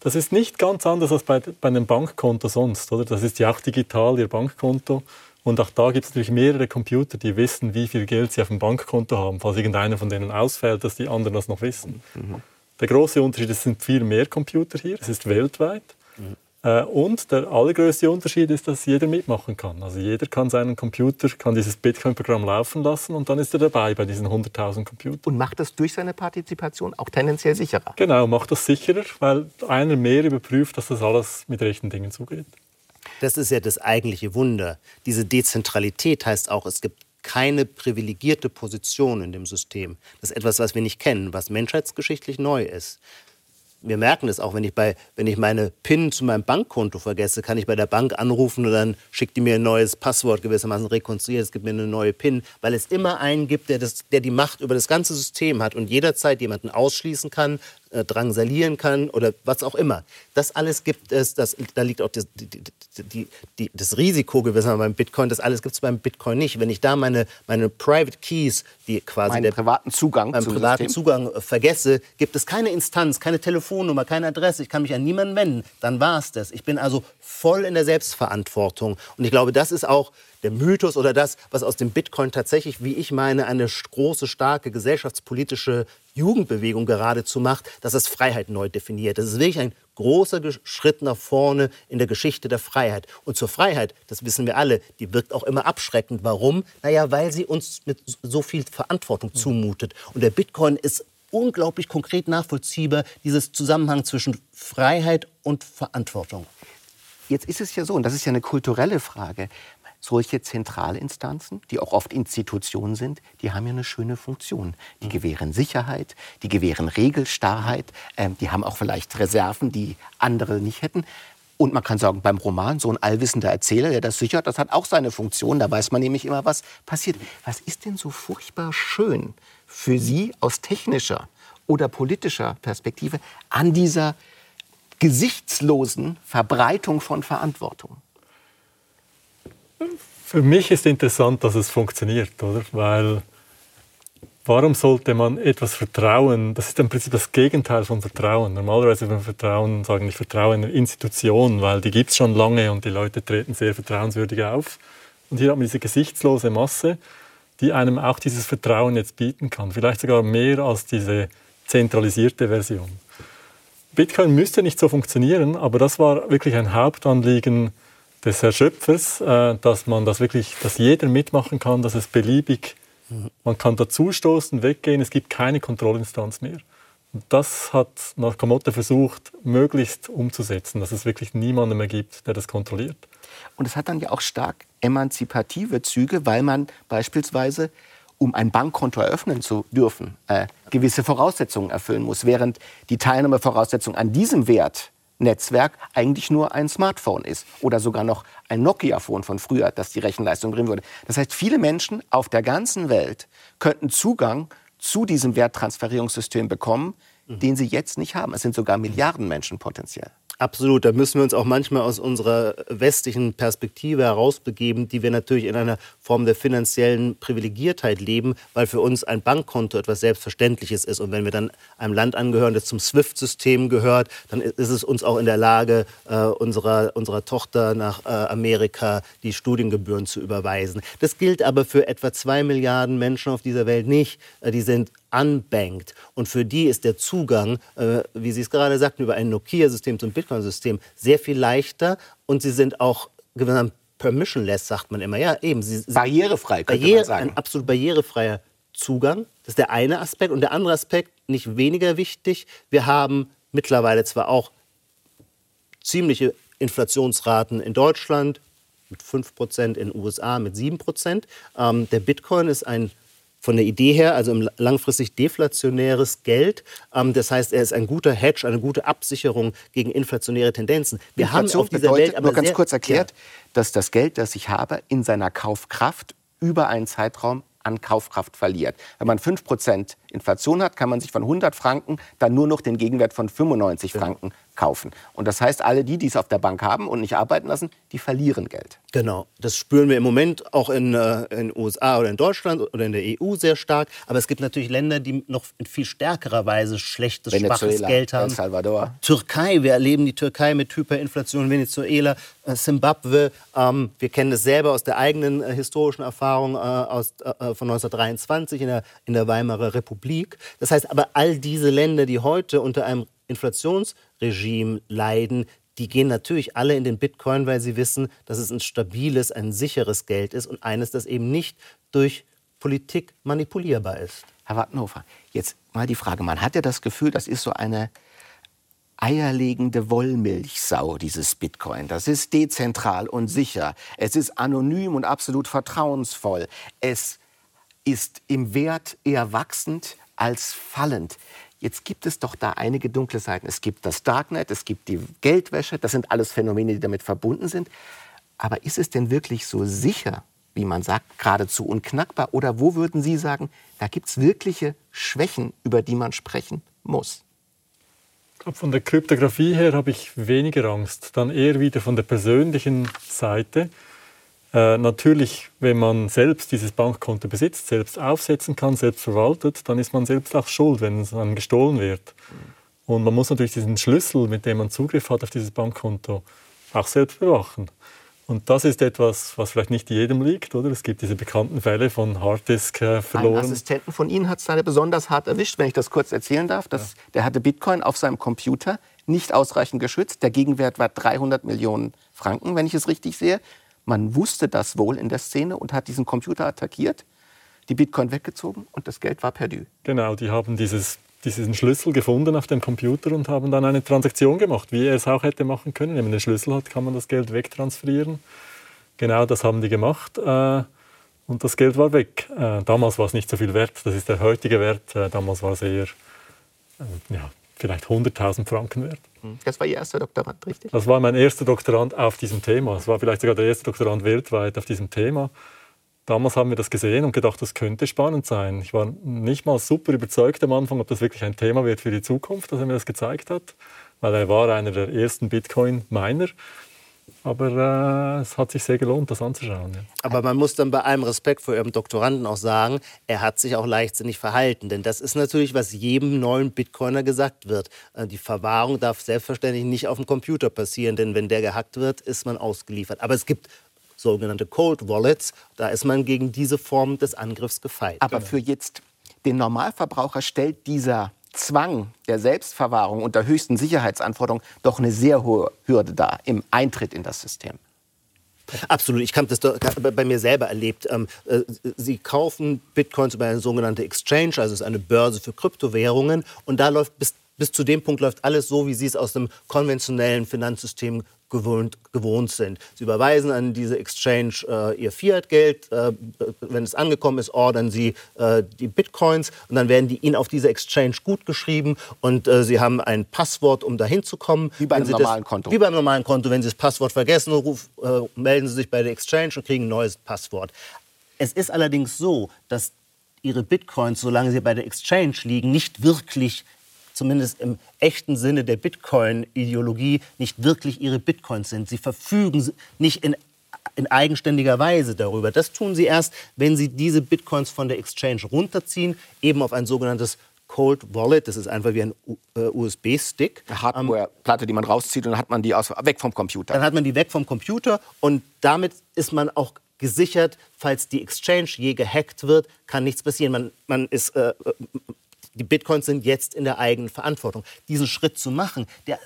Das ist nicht ganz anders als bei, bei einem Bankkonto sonst. Oder? Das ist ja auch digital, Ihr Bankkonto. Und auch da gibt es natürlich mehrere Computer, die wissen, wie viel Geld sie auf dem Bankkonto haben. Falls irgendeiner von denen ausfällt, dass die anderen das noch wissen. Mhm. Der große Unterschied ist, es sind viel mehr Computer hier. Es ist weltweit. Mhm. Äh, und der allergrößte Unterschied ist, dass jeder mitmachen kann. Also jeder kann seinen Computer, kann dieses Bitcoin-Programm laufen lassen und dann ist er dabei bei diesen 100.000 Computern. Und macht das durch seine Partizipation auch tendenziell sicherer? Genau, macht das sicherer, weil einer mehr überprüft, dass das alles mit rechten Dingen zugeht. Das ist ja das eigentliche Wunder. Diese Dezentralität heißt auch, es gibt keine privilegierte Position in dem System. Das ist etwas, was wir nicht kennen, was menschheitsgeschichtlich neu ist wir merken es auch, wenn ich, bei, wenn ich meine PIN zu meinem Bankkonto vergesse, kann ich bei der Bank anrufen und dann schickt die mir ein neues Passwort gewissermaßen rekonstruiert, es gibt mir eine neue PIN, weil es immer einen gibt, der, das, der die Macht über das ganze System hat und jederzeit jemanden ausschließen kann, äh, drangsalieren kann oder was auch immer. Das alles gibt es, das, da liegt auch das, die, die, die, das Risiko gewissermaßen beim Bitcoin. Das alles gibt es beim Bitcoin nicht. Wenn ich da meine, meine Private Keys, die quasi meinen der, privaten Zugang, meinen privaten System. Zugang äh, vergesse, gibt es keine Instanz, keine Telefonnummer, keine Adresse. Ich kann mich an niemanden wenden. Dann war es das. Ich bin also voll in der Selbstverantwortung. Und ich glaube, das ist auch der Mythos oder das, was aus dem Bitcoin tatsächlich, wie ich meine, eine große, starke gesellschaftspolitische Jugendbewegung geradezu macht, dass es Freiheit neu definiert. Das ist wirklich ein großer Schritt nach vorne in der Geschichte der Freiheit. Und zur Freiheit, das wissen wir alle, die wirkt auch immer abschreckend. Warum? Naja, weil sie uns mit so viel Verantwortung zumutet. Und der Bitcoin ist unglaublich konkret nachvollziehbar, dieses Zusammenhang zwischen Freiheit und Verantwortung. Jetzt ist es ja so, und das ist ja eine kulturelle Frage, solche Zentralinstanzen, die auch oft Institutionen sind, die haben ja eine schöne Funktion. Die gewähren Sicherheit, die gewähren Regelstarrheit, ähm, die haben auch vielleicht Reserven, die andere nicht hätten. Und man kann sagen, beim Roman, so ein allwissender Erzähler, der das sichert, das hat auch seine Funktion. Da weiß man nämlich immer, was passiert. Was ist denn so furchtbar schön für Sie aus technischer oder politischer Perspektive an dieser gesichtslosen Verbreitung von Verantwortung? Für mich ist interessant, dass es funktioniert, oder? Weil warum sollte man etwas vertrauen? Das ist im Prinzip das Gegenteil von Vertrauen. Normalerweise, wenn wir Vertrauen sagen, ich vertraue in eine Institution, weil die gibt es schon lange und die Leute treten sehr vertrauenswürdig auf. Und hier hat man diese gesichtslose Masse, die einem auch dieses Vertrauen jetzt bieten kann. Vielleicht sogar mehr als diese zentralisierte Version. Bitcoin müsste nicht so funktionieren, aber das war wirklich ein Hauptanliegen des Erschöpfers, äh, dass man das wirklich, dass jeder mitmachen kann, dass es beliebig, man kann dazustoßen, weggehen, es gibt keine Kontrollinstanz mehr. Und das hat Nakamoto versucht, möglichst umzusetzen, dass es wirklich niemanden mehr gibt, der das kontrolliert. Und es hat dann ja auch stark emanzipative Züge, weil man beispielsweise, um ein Bankkonto eröffnen zu dürfen, äh, gewisse Voraussetzungen erfüllen muss, während die Teilnahmevoraussetzung an diesem Wert Netzwerk eigentlich nur ein Smartphone ist oder sogar noch ein Nokia-Phone von früher, das die Rechenleistung bringen würde. Das heißt, viele Menschen auf der ganzen Welt könnten Zugang zu diesem Werttransferierungssystem bekommen, mhm. den sie jetzt nicht haben. Es sind sogar Milliarden Menschen potenziell. Absolut, da müssen wir uns auch manchmal aus unserer westlichen Perspektive herausbegeben, die wir natürlich in einer Form der finanziellen Privilegiertheit leben, weil für uns ein Bankkonto etwas Selbstverständliches ist. Und wenn wir dann einem Land angehören, das zum SWIFT-System gehört, dann ist es uns auch in der Lage, äh, unserer, unserer Tochter nach äh, Amerika die Studiengebühren zu überweisen. Das gilt aber für etwa zwei Milliarden Menschen auf dieser Welt nicht. Äh, die sind unbanked. Und für die ist der Zugang, äh, wie Sie es gerade sagten, über ein Nokia-System zum Bitcoin-System sehr viel leichter. Und sie sind auch permissionless, sagt man immer. Ja, eben. Sie, barrierefrei, könnte barriere, man sagen. Ein absolut barrierefreier Zugang. Das ist der eine Aspekt. Und der andere Aspekt, nicht weniger wichtig, wir haben mittlerweile zwar auch ziemliche Inflationsraten in Deutschland, mit 5%, in den USA mit 7%. Ähm, der Bitcoin ist ein von der Idee her, also langfristig deflationäres Geld. Ähm, das heißt, er ist ein guter Hedge, eine gute Absicherung gegen inflationäre Tendenzen. Wir Inflation haben auf dieser bedeutet, Welt aber nur ganz kurz erklärt, ja. dass das Geld, das ich habe, in seiner Kaufkraft über einen Zeitraum an Kaufkraft verliert. Wenn man 5% Inflation hat, kann man sich von 100 Franken dann nur noch den Gegenwert von 95 Franken kaufen. Und das heißt, alle die, die es auf der Bank haben und nicht arbeiten lassen, die verlieren Geld. Genau. Das spüren wir im Moment auch in den äh, USA oder in Deutschland oder in der EU sehr stark. Aber es gibt natürlich Länder, die noch in viel stärkerer Weise schlechtes, Venezuela, schwaches Geld haben. El Salvador. Türkei, wir erleben die Türkei mit Hyperinflation. Venezuela, äh, Zimbabwe. Ähm, wir kennen das selber aus der eigenen äh, historischen Erfahrung äh, aus, äh, von 1923 in der, in der Weimarer Republik. Das heißt aber, all diese Länder, die heute unter einem Inflationsregime leiden, die gehen natürlich alle in den Bitcoin, weil sie wissen, dass es ein stabiles, ein sicheres Geld ist und eines, das eben nicht durch Politik manipulierbar ist. Herr Wattenhofer, jetzt mal die Frage, man hat ja das Gefühl, das ist so eine eierlegende Wollmilchsau, dieses Bitcoin. Das ist dezentral und sicher. Es ist anonym und absolut vertrauensvoll. Es ist im Wert eher wachsend als fallend. Jetzt gibt es doch da einige dunkle Seiten. Es gibt das Darknet, es gibt die Geldwäsche, das sind alles Phänomene, die damit verbunden sind. Aber ist es denn wirklich so sicher, wie man sagt, geradezu unknackbar? Oder wo würden Sie sagen, da gibt es wirkliche Schwächen, über die man sprechen muss? Von der Kryptographie her habe ich weniger Angst, dann eher wieder von der persönlichen Seite. Äh, natürlich, wenn man selbst dieses Bankkonto besitzt, selbst aufsetzen kann, selbst verwaltet, dann ist man selbst auch schuld, wenn es einem gestohlen wird. Und man muss natürlich diesen Schlüssel, mit dem man Zugriff hat auf dieses Bankkonto, auch selbst bewachen. Und das ist etwas, was vielleicht nicht jedem liegt, oder? Es gibt diese bekannten Fälle von Harddisk äh, verloren. Ein Assistenten von Ihnen hat es leider besonders hart erwischt, wenn ich das kurz erzählen darf. Das, ja. Der hatte Bitcoin auf seinem Computer nicht ausreichend geschützt. Der Gegenwert war 300 Millionen Franken, wenn ich es richtig sehe. Man wusste das wohl in der Szene und hat diesen Computer attackiert, die Bitcoin weggezogen und das Geld war perdu. Genau, die haben dieses diesen Schlüssel gefunden auf dem Computer und haben dann eine Transaktion gemacht, wie er es auch hätte machen können. Wenn man den Schlüssel hat, kann man das Geld wegtransferieren. Genau das haben die gemacht äh, und das Geld war weg. Äh, damals war es nicht so viel wert, das ist der heutige Wert. Äh, damals war es eher ja, vielleicht 100.000 Franken wert. Hm. Das war Ihr erster Doktorand, richtig? Das war mein erster Doktorand auf diesem Thema. Das war vielleicht sogar der erste Doktorand weltweit auf diesem Thema. Damals haben wir das gesehen und gedacht, das könnte spannend sein. Ich war nicht mal super überzeugt am Anfang, ob das wirklich ein Thema wird für die Zukunft, dass er mir das gezeigt hat, weil er war einer der ersten Bitcoin-Miner. Aber äh, es hat sich sehr gelohnt, das anzuschauen. Ja. Aber man muss dann bei allem Respekt vor Ihrem Doktoranden auch sagen, er hat sich auch leichtsinnig verhalten. Denn das ist natürlich, was jedem neuen Bitcoiner gesagt wird. Äh, die Verwahrung darf selbstverständlich nicht auf dem Computer passieren, denn wenn der gehackt wird, ist man ausgeliefert. Aber es gibt sogenannte Cold Wallets. Da ist man gegen diese Form des Angriffs gefeit. Aber für jetzt den Normalverbraucher stellt dieser Zwang der Selbstverwahrung unter höchsten Sicherheitsanforderungen doch eine sehr hohe Hürde dar im Eintritt in das System. Absolut. Ich habe das bei mir selber erlebt. Ähm, äh, Sie kaufen Bitcoins über eine sogenannte Exchange, also es ist eine Börse für Kryptowährungen. Und da läuft bis, bis zu dem Punkt läuft alles so, wie Sie es aus dem konventionellen Finanzsystem gewohnt, gewohnt sind. Sie überweisen an diese Exchange äh, ihr Fiat-Geld. Äh, wenn es angekommen ist, ordern sie äh, die Bitcoins und dann werden die ihnen auf dieser Exchange gut geschrieben und äh, sie haben ein Passwort, um dahin zu kommen. Wie bei einem normalen das, Konto. Wie beim normalen Konto. Wenn Sie das Passwort vergessen, ruf, äh, melden Sie sich bei der Exchange und kriegen ein neues Passwort. Es ist allerdings so, dass Ihre Bitcoins, solange sie bei der Exchange liegen, nicht wirklich zumindest im echten Sinne der Bitcoin-Ideologie, nicht wirklich ihre Bitcoins sind. Sie verfügen nicht in in eigenständiger Weise darüber. Das tun sie erst, wenn sie diese Bitcoins von der Exchange runterziehen, eben auf ein sogenanntes Cold Wallet. Das ist einfach wie ein USB-Stick. Eine Hardware-Platte, die man rauszieht und dann hat man die aus, weg vom Computer. Dann hat man die weg vom Computer und damit ist man auch gesichert, falls die Exchange je gehackt wird, kann nichts passieren. Man, man ist äh, die Bitcoins sind jetzt in der eigenen Verantwortung. Diesen Schritt zu machen, der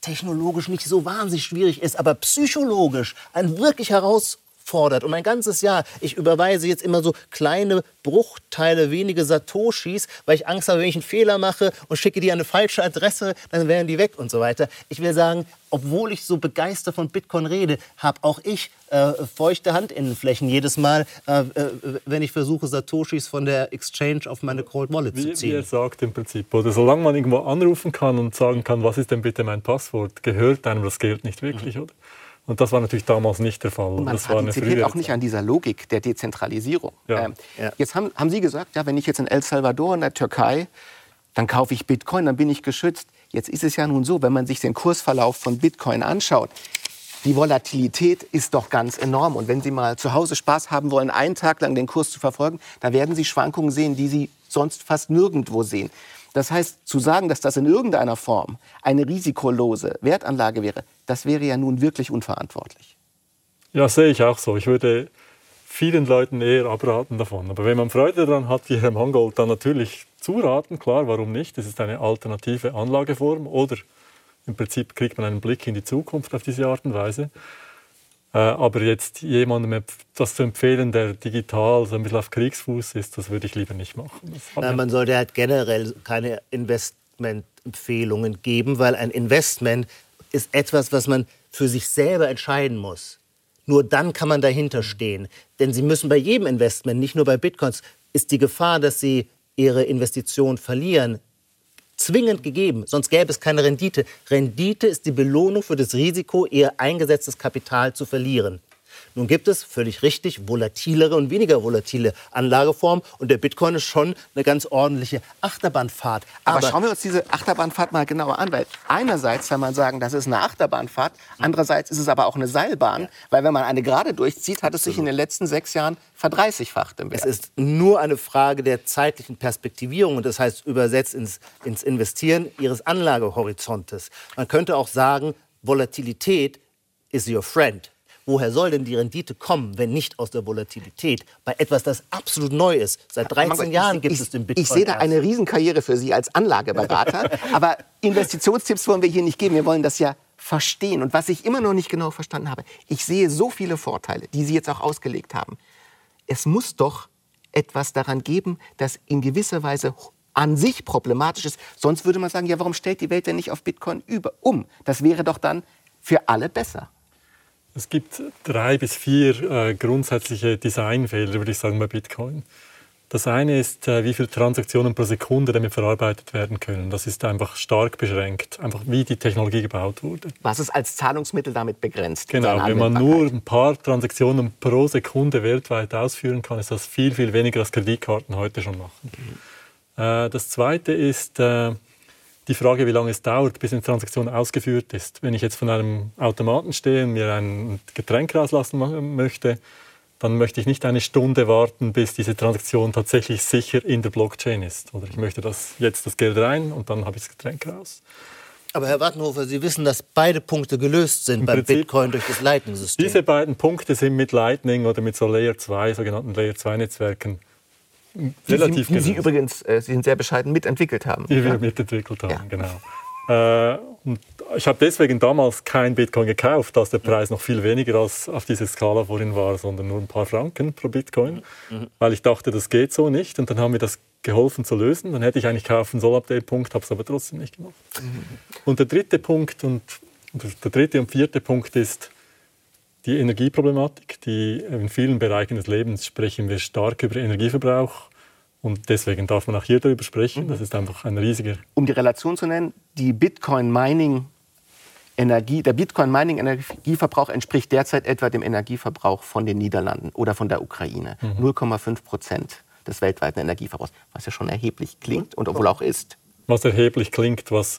technologisch nicht so wahnsinnig schwierig ist, aber psychologisch ein wirklich heraus fordert. Und ein ganzes Jahr, ich überweise jetzt immer so kleine Bruchteile, wenige Satoshis, weil ich Angst habe, wenn ich einen Fehler mache und schicke die an eine falsche Adresse, dann wären die weg und so weiter. Ich will sagen, obwohl ich so begeistert von Bitcoin rede, habe auch ich äh, feuchte Handinnenflächen jedes Mal, äh, äh, wenn ich versuche, Satoshis von der Exchange auf meine Cold Wallet wie, zu ziehen. Wie er sagt im Prinzip, oder solange man irgendwo anrufen kann und sagen kann, was ist denn bitte mein Passwort, gehört einem das Geld nicht wirklich, mhm. oder? Und das war natürlich damals nicht der Fall. Und man das war partizipiert auch nicht an dieser Logik der Dezentralisierung. Ja. Ähm, ja. Jetzt haben, haben Sie gesagt, ja, wenn ich jetzt in El Salvador, in der Türkei, dann kaufe ich Bitcoin, dann bin ich geschützt. Jetzt ist es ja nun so, wenn man sich den Kursverlauf von Bitcoin anschaut, die Volatilität ist doch ganz enorm. Und wenn Sie mal zu Hause Spaß haben wollen, einen Tag lang den Kurs zu verfolgen, dann werden Sie Schwankungen sehen, die Sie sonst fast nirgendwo sehen. Das heißt, zu sagen, dass das in irgendeiner Form eine risikolose Wertanlage wäre, das wäre ja nun wirklich unverantwortlich. Ja, sehe ich auch so. Ich würde vielen Leuten eher abraten davon. Aber wenn man Freude daran hat, wie Herr Mangold, dann natürlich zuraten, klar, warum nicht? Das ist eine alternative Anlageform oder im Prinzip kriegt man einen Blick in die Zukunft auf diese Art und Weise. Äh, aber jetzt jemandem das zu empfehlen, der digital so ein bisschen auf Kriegsfuß ist, das würde ich lieber nicht machen. Nein, man sollte halt generell keine Invest Investmentempfehlungen geben, weil ein Investment ist etwas, was man für sich selber entscheiden muss. Nur dann kann man dahinter stehen. Denn Sie müssen bei jedem Investment, nicht nur bei Bitcoins, ist die Gefahr, dass Sie Ihre Investition verlieren, zwingend gegeben. Sonst gäbe es keine Rendite. Rendite ist die Belohnung für das Risiko, Ihr eingesetztes Kapital zu verlieren. Nun gibt es, völlig richtig, volatilere und weniger volatile Anlageformen. Und der Bitcoin ist schon eine ganz ordentliche Achterbahnfahrt. Aber, Aber schauen wir uns diese Achterbahnfahrt mal genauer an. Weil einerseits kann man sagen, das ist eine Achterbahnfahrt. Andererseits ist es aber auch eine Seilbahn. Weil wenn man eine gerade durchzieht, hat es sich in den letzten sechs Jahren verdreißigfacht im Wert. Es ist nur eine Frage der zeitlichen Perspektivierung. Und das heißt übersetzt ins, ins Investieren Ihres Anlagehorizontes. Man könnte auch sagen, Volatilität is your friend. Woher soll denn die Rendite kommen, wenn nicht aus der Volatilität? Bei etwas, das absolut neu ist. Seit 13 ich, Jahren gibt ich, es den Bitcoin. Ich sehe da eine Riesenkarriere für Sie als Anlageberater. aber Investitionstipps wollen wir hier nicht geben. Wir wollen das ja verstehen. Und was ich immer noch nicht genau verstanden habe, ich sehe so viele Vorteile, die Sie jetzt auch ausgelegt haben. Es muss doch etwas daran geben, das in gewisser Weise an sich problematisch ist. Sonst würde man sagen, ja, warum stellt die Welt denn nicht auf Bitcoin über, um? Das wäre doch dann für alle besser. Es gibt drei bis vier äh, grundsätzliche Designfehler, würde ich sagen, bei Bitcoin. Das eine ist, äh, wie viele Transaktionen pro Sekunde damit verarbeitet werden können. Das ist einfach stark beschränkt, einfach wie die Technologie gebaut wurde. Was ist als Zahlungsmittel damit begrenzt? Genau, wenn man nur ein paar Transaktionen pro Sekunde weltweit ausführen kann, ist das viel, viel weniger als Kreditkarten heute schon machen. Mhm. Äh, das zweite ist, äh, die Frage, wie lange es dauert, bis eine Transaktion ausgeführt ist. Wenn ich jetzt von einem Automaten stehe und mir ein Getränk rauslassen möchte, dann möchte ich nicht eine Stunde warten, bis diese Transaktion tatsächlich sicher in der Blockchain ist. Oder ich möchte das jetzt das Geld rein und dann habe ich das Getränk raus. Aber Herr Wattenhofer, Sie wissen, dass beide Punkte gelöst sind Im beim Prinzip, Bitcoin durch das Lightning-System. Diese beiden Punkte sind mit Lightning oder mit so Layer 2, sogenannten Layer 2 Netzwerken relativ die, die Sie übrigens, äh, Sie sind sehr bescheiden, mitentwickelt haben. Die wir mitentwickelt haben, ja. genau. Äh, und ich habe deswegen damals kein Bitcoin gekauft, als der Preis noch viel weniger als auf dieser Skala vorhin war, sondern nur ein paar Franken pro Bitcoin, mhm. weil ich dachte, das geht so nicht. Und dann haben wir das geholfen zu lösen. Dann hätte ich eigentlich kaufen sollen ab dem Punkt, habe es aber trotzdem nicht gemacht. Mhm. Und der dritte Punkt und der dritte und vierte Punkt ist, die Energieproblematik, die in vielen Bereichen des Lebens sprechen wir stark über Energieverbrauch. Und deswegen darf man auch hier darüber sprechen. Das ist einfach ein riesiger. Um die Relation zu nennen, die Bitcoin-Mining Energie, der Bitcoin-Mining-Energieverbrauch entspricht derzeit etwa dem Energieverbrauch von den Niederlanden oder von der Ukraine. Mhm. 0,5 Prozent des weltweiten Energieverbrauchs, was ja schon erheblich klingt und obwohl auch ist. Was erheblich klingt, was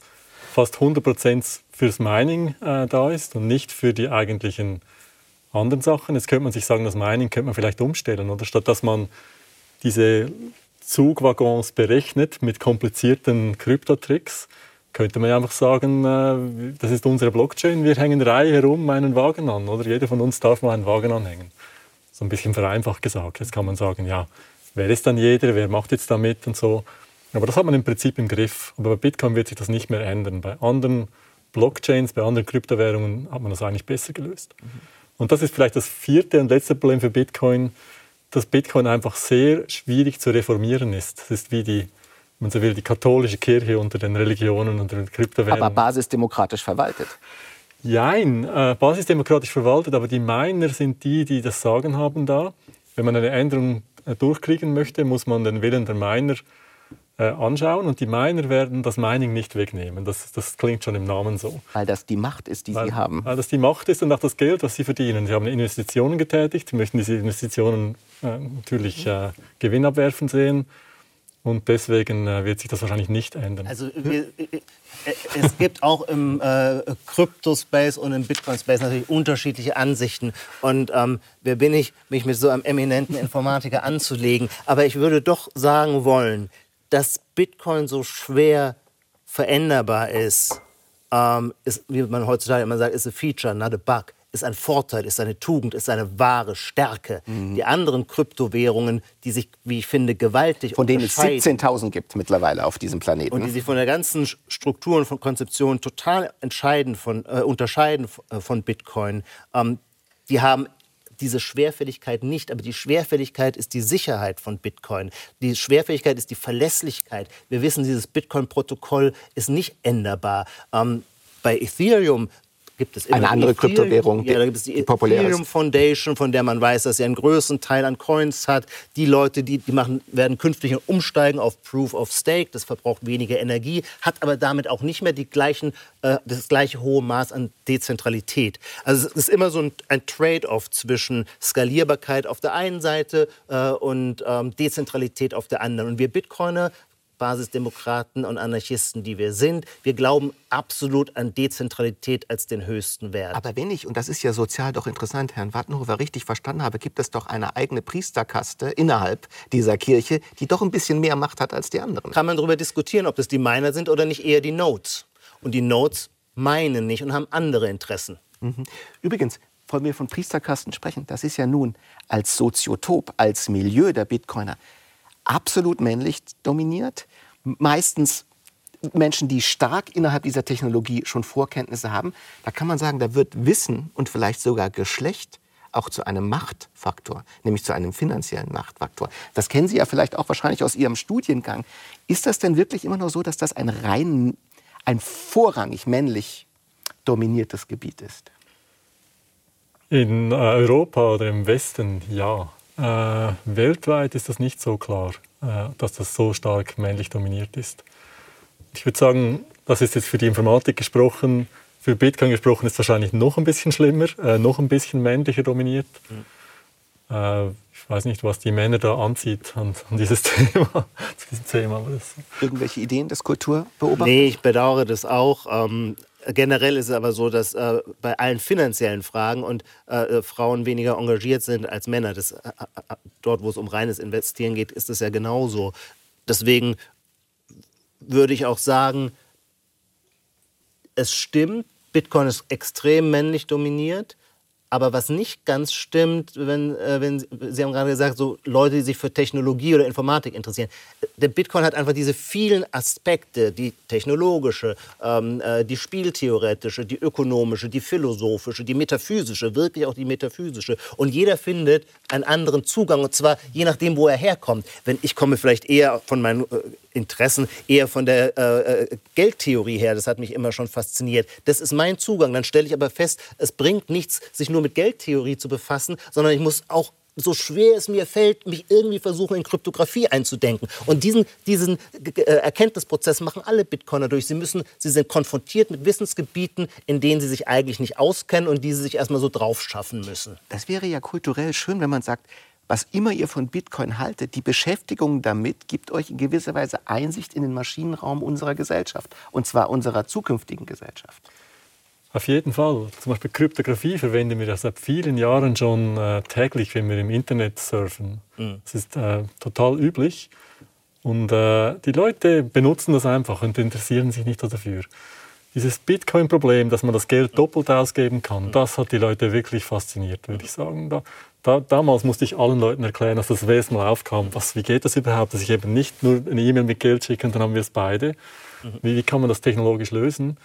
fast 100 Prozent fürs Mining äh, da ist und nicht für die eigentlichen anderen Sachen. Jetzt könnte man sich sagen, das Mining könnte man vielleicht umstellen, oder statt dass man diese Zugwaggons berechnet mit komplizierten Kryptotricks, könnte man ja einfach sagen, äh, das ist unsere Blockchain, wir hängen Reihe herum einen Wagen an, oder jeder von uns darf mal einen Wagen anhängen. So ein bisschen vereinfacht gesagt. Jetzt kann man sagen, ja, wer ist dann jeder, wer macht jetzt damit und so. Aber das hat man im Prinzip im Griff. Aber bei Bitcoin wird sich das nicht mehr ändern. Bei anderen Blockchains, bei anderen Kryptowährungen hat man das eigentlich besser gelöst. Mhm. Und das ist vielleicht das vierte und letzte Problem für Bitcoin, dass Bitcoin einfach sehr schwierig zu reformieren ist. Das ist wie die, man so will, die katholische Kirche unter den Religionen und den Kryptowährungen. Aber basisdemokratisch verwaltet. Jein, äh, basisdemokratisch verwaltet, aber die Miner sind die, die das Sagen haben da. Wenn man eine Änderung äh, durchkriegen möchte, muss man den Willen der Miner anschauen und die Miner werden das Mining nicht wegnehmen. Das, das klingt schon im Namen so. Weil das die Macht ist, die weil, sie haben. Weil das die Macht ist und auch das Geld, was sie verdienen. Sie haben Investitionen getätigt, sie möchten diese Investitionen äh, natürlich äh, Gewinn abwerfen sehen. Und deswegen äh, wird sich das wahrscheinlich nicht ändern. Also wir, äh, es gibt auch im äh, Crypto-Space und im Bitcoin-Space natürlich unterschiedliche Ansichten. Und ähm, wer bin ich, mich mit so einem eminenten Informatiker anzulegen? Aber ich würde doch sagen wollen, dass Bitcoin so schwer veränderbar ist, ähm, ist, wie man heutzutage immer sagt, ist a feature, not a bug, ist ein Vorteil, ist eine Tugend, ist eine wahre Stärke. Mhm. Die anderen Kryptowährungen, die sich, wie ich finde, gewaltig Von denen es 17.000 gibt mittlerweile auf diesem Planeten. Und die sich von der ganzen Struktur und von Konzeption total entscheiden von, äh, unterscheiden äh, von Bitcoin. Ähm, die haben diese Schwerfälligkeit nicht. Aber die Schwerfälligkeit ist die Sicherheit von Bitcoin. Die Schwerfälligkeit ist die Verlässlichkeit. Wir wissen, dieses Bitcoin-Protokoll ist nicht änderbar. Ähm, bei Ethereum gibt es eine andere Ethereum, Kryptowährung, ja, da gibt es die, die Ethereum Foundation, von der man weiß, dass sie einen größeren Teil an Coins hat. Die Leute, die, die machen, werden künftig umsteigen auf Proof of Stake. Das verbraucht weniger Energie, hat aber damit auch nicht mehr die gleichen, äh, das gleiche hohe Maß an Dezentralität. Also es ist immer so ein, ein Trade-off zwischen Skalierbarkeit auf der einen Seite äh, und ähm, Dezentralität auf der anderen. Und wir Bitcoiner Basisdemokraten und Anarchisten, die wir sind. Wir glauben absolut an Dezentralität als den höchsten Wert. Aber wenn ich, und das ist ja sozial doch interessant, Herrn Wattenhofer richtig verstanden habe, gibt es doch eine eigene Priesterkaste innerhalb dieser Kirche, die doch ein bisschen mehr Macht hat als die anderen. Kann man darüber diskutieren, ob das die Miner sind oder nicht eher die Notes. Und die Notes meinen nicht und haben andere Interessen. Mhm. Übrigens, wollen wir von Priesterkasten sprechen, das ist ja nun als Soziotop, als Milieu der Bitcoiner absolut männlich dominiert. Meistens Menschen, die stark innerhalb dieser Technologie schon Vorkenntnisse haben. Da kann man sagen, da wird Wissen und vielleicht sogar Geschlecht auch zu einem Machtfaktor, nämlich zu einem finanziellen Machtfaktor. Das kennen Sie ja vielleicht auch wahrscheinlich aus Ihrem Studiengang. Ist das denn wirklich immer noch so, dass das ein rein, ein vorrangig männlich dominiertes Gebiet ist? In Europa oder im Westen ja. Äh, weltweit ist das nicht so klar, äh, dass das so stark männlich dominiert ist. Ich würde sagen, das ist jetzt für die Informatik gesprochen, für Bitcoin gesprochen ist wahrscheinlich noch ein bisschen schlimmer, äh, noch ein bisschen männlicher dominiert. Mhm. ich weiß nicht, was die Männer da anzieht an, an dieses Thema. diesem Thema Irgendwelche Ideen des Kulturbeobachters? Nee, ich bedauere das auch. Ähm, Generell ist es aber so, dass äh, bei allen finanziellen Fragen und äh, äh Frauen weniger engagiert sind als Männer. Das, äh, äh, dort, wo es um reines Investieren geht, ist es ja genauso. Deswegen würde ich auch sagen, es stimmt, Bitcoin ist extrem männlich dominiert. Aber was nicht ganz stimmt, wenn, äh, wenn Sie haben gerade gesagt, so Leute, die sich für Technologie oder Informatik interessieren. Der Bitcoin hat einfach diese vielen Aspekte, die technologische, ähm, äh, die spieltheoretische, die ökonomische, die philosophische, die metaphysische, wirklich auch die metaphysische. Und jeder findet einen anderen Zugang, und zwar je nachdem, wo er herkommt. Wenn ich komme vielleicht eher von meinen äh, Interessen eher von der äh, äh, Geldtheorie her. Das hat mich immer schon fasziniert. Das ist mein Zugang. Dann stelle ich aber fest, es bringt nichts, sich nur mit Geldtheorie zu befassen, sondern ich muss auch so schwer es mir fällt, mich irgendwie versuchen, in Kryptographie einzudenken. Und diesen, diesen äh, Erkenntnisprozess machen alle Bitcoiner durch. Sie, müssen, sie sind konfrontiert mit Wissensgebieten, in denen sie sich eigentlich nicht auskennen und die sie sich erstmal so drauf schaffen müssen. Das wäre ja kulturell schön, wenn man sagt, was immer ihr von Bitcoin haltet, die Beschäftigung damit gibt euch in gewisser Weise Einsicht in den Maschinenraum unserer Gesellschaft, und zwar unserer zukünftigen Gesellschaft. Auf jeden Fall. Zum Beispiel Kryptographie verwenden wir ja seit vielen Jahren schon äh, täglich, wenn wir im Internet surfen. Mhm. Das ist äh, total üblich. Und äh, die Leute benutzen das einfach und interessieren sich nicht dafür. Dieses Bitcoin-Problem, dass man das Geld doppelt ausgeben kann, mhm. das hat die Leute wirklich fasziniert, würde ich sagen. Da, da, damals musste ich allen Leuten erklären, dass das Wesen mal aufkam. Was, wie geht das überhaupt, dass ich eben nicht nur eine E-Mail mit Geld schicke und dann haben wir es beide? Mhm. Wie, wie kann man das technologisch lösen?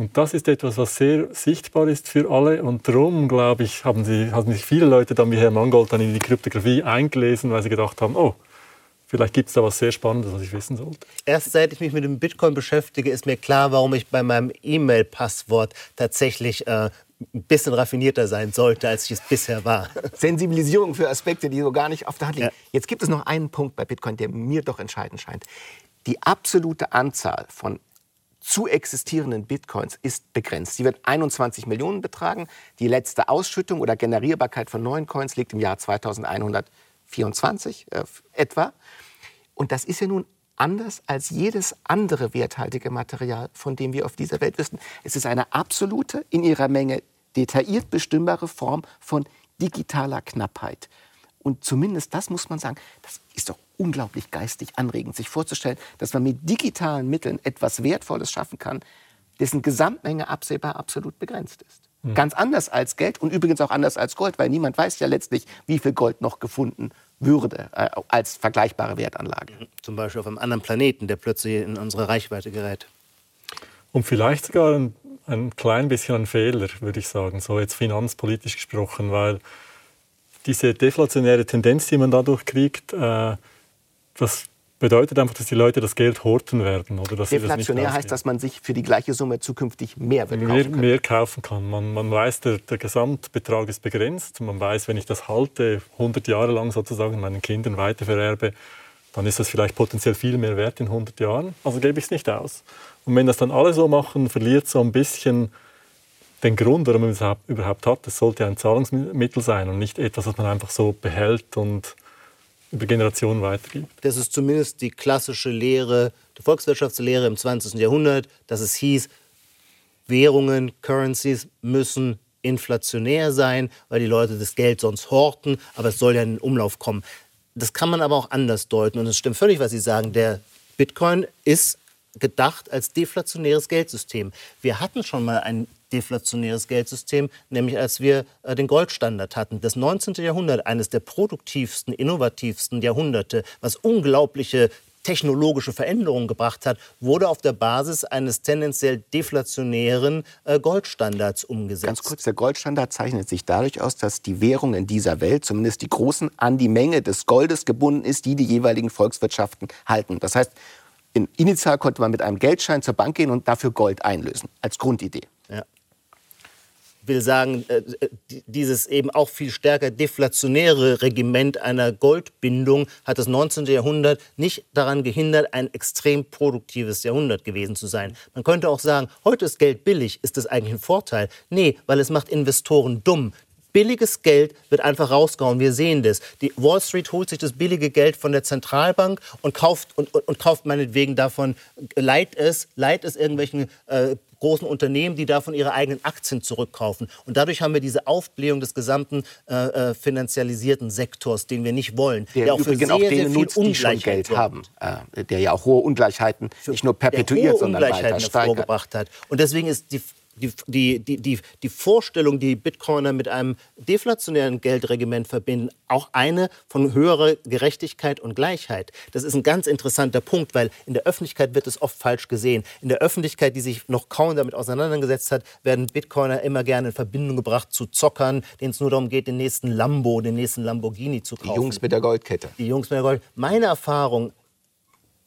Und das ist etwas, was sehr sichtbar ist für alle. Und darum, glaube ich, haben, sie, haben sich viele Leute dann wie Herr Mangold dann in die Kryptographie eingelesen, weil sie gedacht haben, oh, vielleicht gibt es da was sehr Spannendes, was ich wissen sollte. Erst seit ich mich mit dem Bitcoin beschäftige, ist mir klar, warum ich bei meinem E-Mail-Passwort tatsächlich äh, ein bisschen raffinierter sein sollte, als ich es bisher war. Sensibilisierung für Aspekte, die so gar nicht auf der Hand liegen. Ja. Jetzt gibt es noch einen Punkt bei Bitcoin, der mir doch entscheidend scheint. Die absolute Anzahl von zu existierenden Bitcoins ist begrenzt. Sie wird 21 Millionen betragen. Die letzte Ausschüttung oder Generierbarkeit von neuen Coins liegt im Jahr 2124 äh, etwa. Und das ist ja nun anders als jedes andere werthaltige Material, von dem wir auf dieser Welt wissen. Es ist eine absolute, in ihrer Menge detailliert bestimmbare Form von digitaler Knappheit. Und zumindest das muss man sagen, das ist doch unglaublich geistig anregend, sich vorzustellen, dass man mit digitalen Mitteln etwas Wertvolles schaffen kann, dessen Gesamtmenge absehbar absolut begrenzt ist. Mhm. Ganz anders als Geld und übrigens auch anders als Gold, weil niemand weiß ja letztlich, wie viel Gold noch gefunden würde äh, als vergleichbare Wertanlage. Mhm. Zum Beispiel auf einem anderen Planeten, der plötzlich in unsere Reichweite gerät. Und vielleicht sogar ein, ein klein bisschen ein Fehler, würde ich sagen, so jetzt finanzpolitisch gesprochen, weil diese deflationäre Tendenz, die man dadurch kriegt, äh, das bedeutet einfach, dass die Leute das Geld horten werden. Oder dass Deflationär das heißt, dass man sich für die gleiche Summe zukünftig mehr kaufen mehr, kann. Mehr kaufen kann. Man, man weiß, der, der, Gesamtbetrag ist begrenzt. Man weiß, wenn ich das halte, 100 Jahre lang sozusagen meinen Kindern weitervererbe, dann ist das vielleicht potenziell viel mehr wert in 100 Jahren. Also gebe ich es nicht aus. Und wenn das dann alle so machen, verliert so ein bisschen den Grund, warum man es überhaupt hat. Es sollte ein Zahlungsmittel sein und nicht etwas, was man einfach so behält und über Generationen weitergibt. Das ist zumindest die klassische Lehre, die Volkswirtschaftslehre im 20. Jahrhundert, dass es hieß, Währungen, Currencies müssen inflationär sein, weil die Leute das Geld sonst horten, aber es soll ja in den Umlauf kommen. Das kann man aber auch anders deuten und es stimmt völlig, was Sie sagen. Der Bitcoin ist gedacht als deflationäres Geldsystem. Wir hatten schon mal ein deflationäres Geldsystem, nämlich als wir äh, den Goldstandard hatten. Das 19. Jahrhundert, eines der produktivsten, innovativsten Jahrhunderte, was unglaubliche technologische Veränderungen gebracht hat, wurde auf der Basis eines tendenziell deflationären äh, Goldstandards umgesetzt. Ganz kurz, der Goldstandard zeichnet sich dadurch aus, dass die Währung in dieser Welt, zumindest die großen, an die Menge des Goldes gebunden ist, die die jeweiligen Volkswirtschaften halten. Das heißt, in, initial konnte man mit einem Geldschein zur Bank gehen und dafür Gold einlösen, als Grundidee. Will sagen, äh, dieses eben auch viel stärker deflationäre Regiment einer Goldbindung hat das 19. Jahrhundert nicht daran gehindert, ein extrem produktives Jahrhundert gewesen zu sein. Man könnte auch sagen, heute ist Geld billig, ist das eigentlich ein Vorteil? Nee, weil es macht Investoren dumm billiges Geld wird einfach rausgehauen. Wir sehen das. Die Wall Street holt sich das billige Geld von der Zentralbank und kauft, und, und, und kauft meinetwegen davon, leiht es, leiht es irgendwelchen äh, großen Unternehmen, die davon ihre eigenen Aktien zurückkaufen. Und dadurch haben wir diese Aufblähung des gesamten äh, äh finanzialisierten Sektors, den wir nicht wollen. Der, der auch für sehr, auch denen nutzt, die schon Geld haben. Äh, der ja auch hohe Ungleichheiten nicht nur perpetuiert, sondern weiter steigert. hat. Und deswegen ist die die, die, die, die, Vorstellung, die Bitcoiner mit einem deflationären Geldregiment verbinden, auch eine von höherer Gerechtigkeit und Gleichheit. Das ist ein ganz interessanter Punkt, weil in der Öffentlichkeit wird es oft falsch gesehen. In der Öffentlichkeit, die sich noch kaum damit auseinandergesetzt hat, werden Bitcoiner immer gerne in Verbindung gebracht zu Zockern, denen es nur darum geht, den nächsten Lambo, den nächsten Lamborghini zu kaufen. Die Jungs mit der Goldkette. Die Jungs mit der Gold. Meine Erfahrung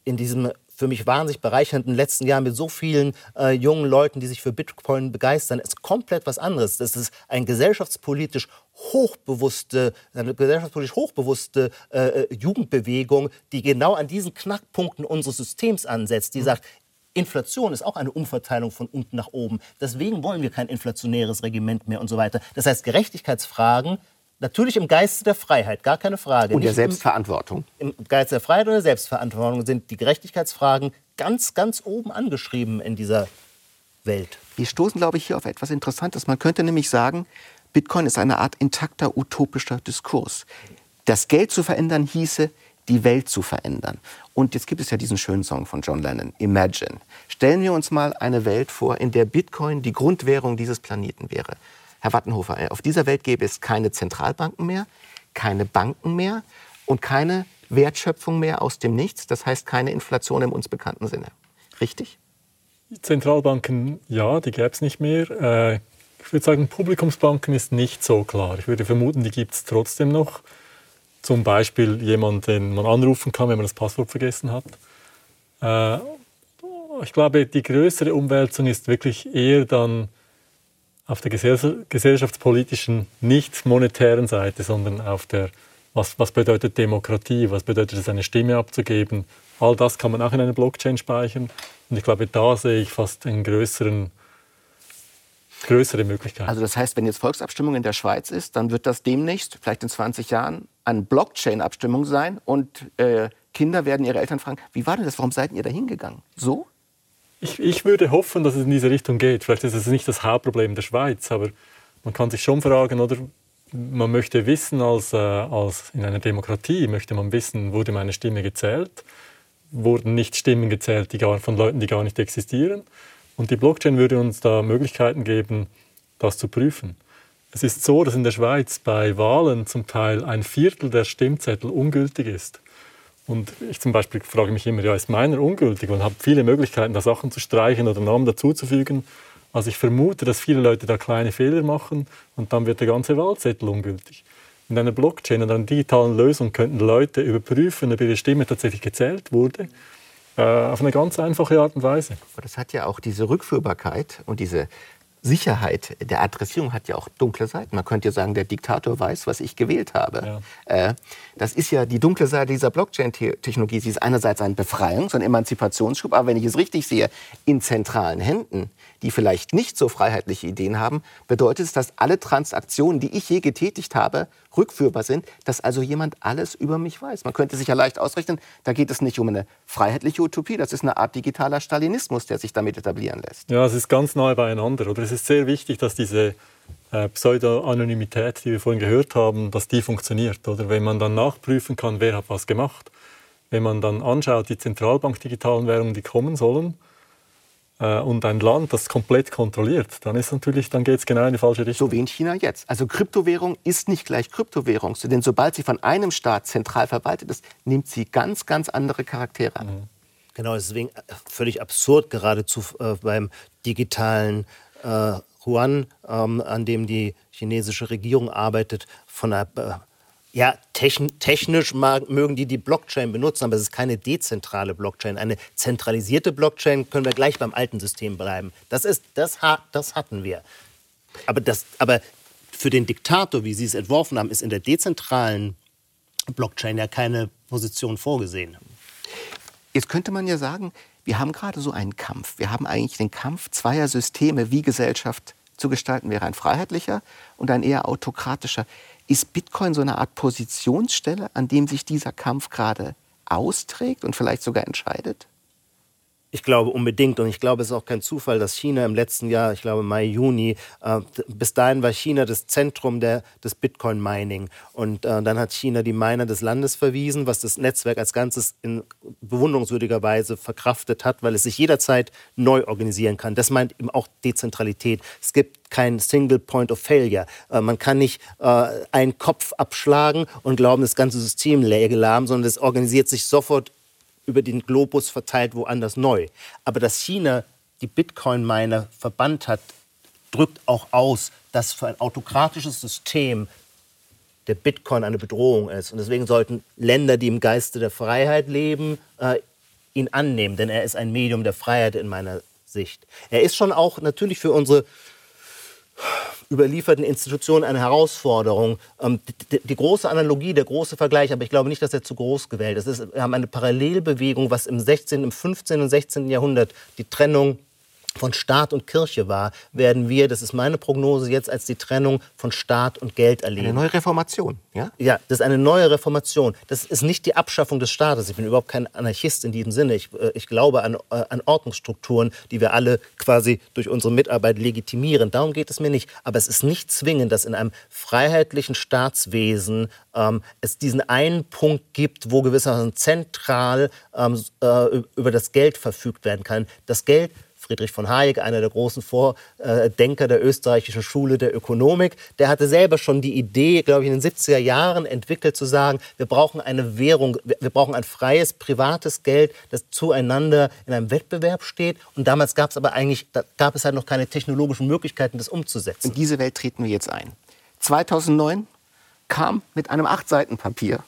in diesem für mich wahnsinnig bereichernd in den letzten Jahren mit so vielen äh, jungen Leuten, die sich für Bitcoin begeistern, ist komplett was anderes. Das ist ein gesellschaftspolitisch hochbewusste, eine gesellschaftspolitisch hochbewusste äh, äh, Jugendbewegung, die genau an diesen Knackpunkten unseres Systems ansetzt, die mhm. sagt, Inflation ist auch eine Umverteilung von unten nach oben. Deswegen wollen wir kein inflationäres Regiment mehr und so weiter. Das heißt, Gerechtigkeitsfragen Natürlich im Geiste der Freiheit, gar keine Frage. Und der Selbstverantwortung. Im, Im Geiste der Freiheit und der Selbstverantwortung sind die Gerechtigkeitsfragen ganz, ganz oben angeschrieben in dieser Welt. Wir stoßen, glaube ich, hier auf etwas Interessantes. Man könnte nämlich sagen, Bitcoin ist eine Art intakter utopischer Diskurs. Das Geld zu verändern hieße, die Welt zu verändern. Und jetzt gibt es ja diesen schönen Song von John Lennon, Imagine. Stellen wir uns mal eine Welt vor, in der Bitcoin die Grundwährung dieses Planeten wäre. Herr Wattenhofer, äh, auf dieser Welt gäbe es keine Zentralbanken mehr, keine Banken mehr und keine Wertschöpfung mehr aus dem Nichts. Das heißt keine Inflation im uns bekannten Sinne. Richtig? Zentralbanken, ja, die gäbe es nicht mehr. Äh, ich würde sagen, Publikumsbanken ist nicht so klar. Ich würde vermuten, die gibt es trotzdem noch. Zum Beispiel jemand, den man anrufen kann, wenn man das Passwort vergessen hat. Äh, ich glaube, die größere Umwälzung ist wirklich eher dann auf der gesellschaftspolitischen, nicht monetären Seite, sondern auf der, was, was bedeutet Demokratie, was bedeutet es, eine Stimme abzugeben. All das kann man auch in einer Blockchain speichern. Und ich glaube, da sehe ich fast einen größeren, größere Möglichkeit. Also das heißt, wenn jetzt Volksabstimmung in der Schweiz ist, dann wird das demnächst, vielleicht in 20 Jahren, eine Blockchain-Abstimmung sein und äh, Kinder werden ihre Eltern fragen, wie war denn das, warum seid ihr da hingegangen? So? Ich, ich würde hoffen, dass es in diese Richtung geht. Vielleicht ist es nicht das Hauptproblem der Schweiz, aber man kann sich schon fragen, oder man möchte wissen, als, äh, als in einer Demokratie möchte man wissen, wurde meine Stimme gezählt, wurden nicht Stimmen gezählt die gar, von Leuten, die gar nicht existieren. Und die Blockchain würde uns da Möglichkeiten geben, das zu prüfen. Es ist so, dass in der Schweiz bei Wahlen zum Teil ein Viertel der Stimmzettel ungültig ist. Und ich zum Beispiel frage mich immer, ja, ist meiner ungültig und habe viele Möglichkeiten, da Sachen zu streichen oder Namen dazuzufügen. Also ich vermute, dass viele Leute da kleine Fehler machen und dann wird der ganze Wahlzettel ungültig. In einer Blockchain oder einer digitalen Lösung könnten Leute überprüfen, ob ihre Stimme tatsächlich gezählt wurde, äh, auf eine ganz einfache Art und Weise. Aber das hat ja auch diese Rückführbarkeit und diese Sicherheit der Adressierung hat ja auch dunkle Seiten. Man könnte ja sagen, der Diktator weiß, was ich gewählt habe. Ja. Äh, das ist ja die dunkle Seite dieser Blockchain-Technologie. Sie ist einerseits ein Befreiungs- und Emanzipationsschub, aber wenn ich es richtig sehe, in zentralen Händen die vielleicht nicht so freiheitliche Ideen haben, bedeutet es, dass alle Transaktionen, die ich je getätigt habe, rückführbar sind, dass also jemand alles über mich weiß. Man könnte sich ja leicht ausrechnen, da geht es nicht um eine freiheitliche Utopie, das ist eine Art digitaler Stalinismus, der sich damit etablieren lässt. Ja, es ist ganz neu beieinander. Oder es ist sehr wichtig, dass diese äh, Pseudo-Anonymität, die wir vorhin gehört haben, dass die funktioniert. Oder wenn man dann nachprüfen kann, wer hat was gemacht, wenn man dann anschaut, die Zentralbank-digitalen Währungen, die kommen sollen, und ein Land das komplett kontrolliert, dann ist natürlich, dann geht es genau in die falsche Richtung. So wie in China jetzt. Also Kryptowährung ist nicht gleich Kryptowährung, denn sobald sie von einem Staat zentral verwaltet ist, nimmt sie ganz, ganz andere Charaktere an. Mhm. Genau, deswegen äh, völlig absurd geradezu äh, beim digitalen äh, Yuan, ähm, an dem die chinesische Regierung arbeitet, von einer äh, ja, technisch mögen die die Blockchain benutzen, aber es ist keine dezentrale Blockchain. Eine zentralisierte Blockchain können wir gleich beim alten System bleiben. Das, ist, das, das hatten wir. Aber, das, aber für den Diktator, wie Sie es entworfen haben, ist in der dezentralen Blockchain ja keine Position vorgesehen. Jetzt könnte man ja sagen, wir haben gerade so einen Kampf. Wir haben eigentlich den Kampf zweier Systeme, wie Gesellschaft zu gestalten wäre. Ein freiheitlicher und ein eher autokratischer. Ist Bitcoin so eine Art Positionsstelle, an dem sich dieser Kampf gerade austrägt und vielleicht sogar entscheidet? Ich glaube unbedingt und ich glaube, es ist auch kein Zufall, dass China im letzten Jahr, ich glaube Mai, Juni, äh, bis dahin war China das Zentrum der, des Bitcoin-Mining und äh, dann hat China die Miner des Landes verwiesen, was das Netzwerk als Ganzes in bewundernswürdiger Weise verkraftet hat, weil es sich jederzeit neu organisieren kann. Das meint eben auch Dezentralität. Es gibt kein Single Point of Failure. Äh, man kann nicht äh, einen Kopf abschlagen und glauben, das ganze System läge lahm, sondern es organisiert sich sofort über den Globus verteilt woanders neu. Aber dass China die Bitcoin-Miner verbannt hat, drückt auch aus, dass für ein autokratisches System der Bitcoin eine Bedrohung ist. Und deswegen sollten Länder, die im Geiste der Freiheit leben, äh, ihn annehmen, denn er ist ein Medium der Freiheit in meiner Sicht. Er ist schon auch natürlich für unsere überlieferten Institutionen eine Herausforderung. Ähm, die, die, große Analogie, der große Vergleich, aber ich glaube nicht, dass er zu groß gewählt ist. Wir haben eine Parallelbewegung, was im 16., im 15. und 16. Jahrhundert die Trennung von Staat und Kirche war, werden wir, das ist meine Prognose, jetzt als die Trennung von Staat und Geld erleben. Eine neue Reformation, ja? Ja, das ist eine neue Reformation. Das ist nicht die Abschaffung des Staates. Ich bin überhaupt kein Anarchist in diesem Sinne. Ich, äh, ich glaube an, äh, an Ordnungsstrukturen, die wir alle quasi durch unsere Mitarbeit legitimieren. Darum geht es mir nicht. Aber es ist nicht zwingend, dass in einem freiheitlichen Staatswesen ähm, es diesen einen Punkt gibt, wo gewissermaßen zentral ähm, äh, über das Geld verfügt werden kann. Das Geld Friedrich von Hayek, einer der großen Vordenker der österreichischen Schule der Ökonomik, der hatte selber schon die Idee, glaube ich, in den 70er Jahren entwickelt, zu sagen, wir brauchen eine Währung, wir brauchen ein freies, privates Geld, das zueinander in einem Wettbewerb steht. Und damals gab es aber eigentlich, gab es halt noch keine technologischen Möglichkeiten, das umzusetzen. In diese Welt treten wir jetzt ein. 2009 kam mit einem Acht-Seiten-Papier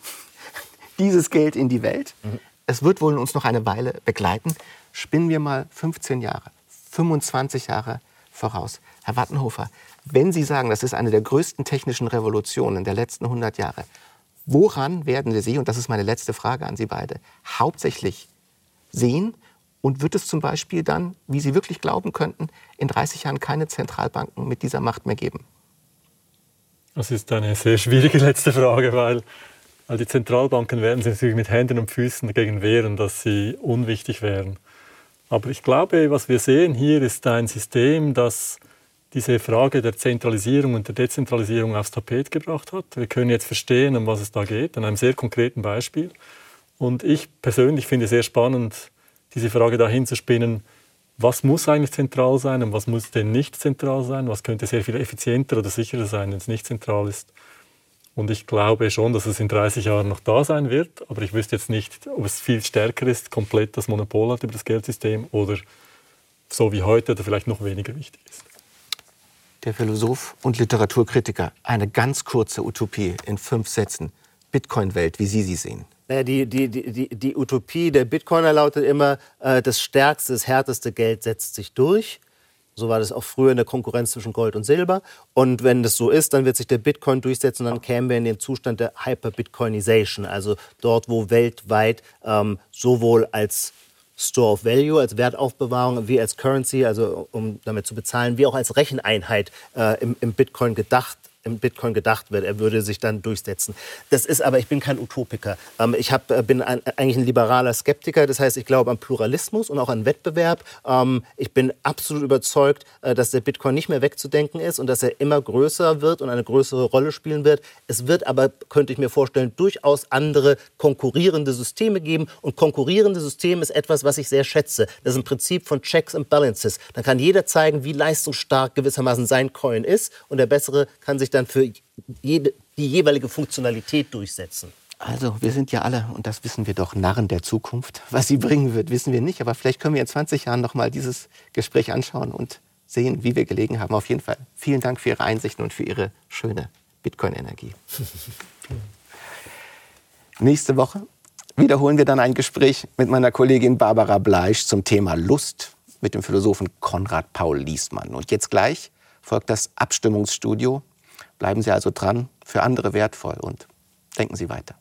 dieses Geld in die Welt. Mhm. Es wird wohl uns noch eine Weile begleiten. Spinnen wir mal 15 Jahre, 25 Jahre voraus. Herr Wattenhofer, wenn Sie sagen, das ist eine der größten technischen Revolutionen der letzten 100 Jahre, woran werden wir Sie, und das ist meine letzte Frage an Sie beide, hauptsächlich sehen? Und wird es zum Beispiel dann, wie Sie wirklich glauben könnten, in 30 Jahren keine Zentralbanken mit dieser Macht mehr geben? Das ist eine sehr schwierige letzte Frage, weil die Zentralbanken werden sich natürlich mit Händen und Füßen dagegen wehren, dass sie unwichtig wären. Aber ich glaube, was wir sehen hier ist ein System, das diese Frage der Zentralisierung und der Dezentralisierung aufs Tapet gebracht hat. Wir können jetzt verstehen, um was es da geht, an einem sehr konkreten Beispiel. Und ich persönlich finde es sehr spannend, diese Frage dahin zu spinnen, was muss eigentlich zentral sein und was muss denn nicht zentral sein, was könnte sehr viel effizienter oder sicherer sein, wenn es nicht zentral ist. Und ich glaube schon, dass es in 30 Jahren noch da sein wird. Aber ich wüsste jetzt nicht, ob es viel stärker ist, komplett das Monopol hat über das Geldsystem oder so wie heute oder vielleicht noch weniger wichtig ist. der Philosoph und Literaturkritiker. Eine ganz kurze Utopie in fünf Sätzen. Bitcoin-Welt, wie Sie sie sehen. Naja, die, die, die, die Utopie der Bitcoiner lautet immer, äh, das stärkste, das härteste Geld setzt sich durch. So war das auch früher in der Konkurrenz zwischen Gold und Silber. Und wenn das so ist, dann wird sich der Bitcoin durchsetzen und dann kämen wir in den Zustand der Hyper-Bitcoinization, also dort, wo weltweit ähm, sowohl als Store of Value, als Wertaufbewahrung, wie als Currency, also um damit zu bezahlen, wie auch als Recheneinheit äh, im, im Bitcoin gedacht im Bitcoin gedacht wird. Er würde sich dann durchsetzen. Das ist aber, ich bin kein Utopiker. Ähm, ich hab, äh, bin ein, eigentlich ein liberaler Skeptiker. Das heißt, ich glaube an Pluralismus und auch an Wettbewerb. Ähm, ich bin absolut überzeugt, äh, dass der Bitcoin nicht mehr wegzudenken ist und dass er immer größer wird und eine größere Rolle spielen wird. Es wird aber, könnte ich mir vorstellen, durchaus andere konkurrierende Systeme geben. Und konkurrierende Systeme ist etwas, was ich sehr schätze. Das ist ein Prinzip von Checks and Balances. Dann kann jeder zeigen, wie leistungsstark gewissermaßen sein Coin ist und der Bessere kann sich dann für jede, die jeweilige Funktionalität durchsetzen. Also, wir sind ja alle, und das wissen wir doch, Narren der Zukunft. Was sie bringen wird, wissen wir nicht. Aber vielleicht können wir in 20 Jahren noch mal dieses Gespräch anschauen und sehen, wie wir gelegen haben. Auf jeden Fall vielen Dank für Ihre Einsichten und für Ihre schöne Bitcoin-Energie. Nächste Woche wiederholen wir dann ein Gespräch mit meiner Kollegin Barbara Bleisch zum Thema Lust mit dem Philosophen Konrad Paul Liesmann. Und jetzt gleich folgt das Abstimmungsstudio Bleiben Sie also dran, für andere wertvoll und denken Sie weiter.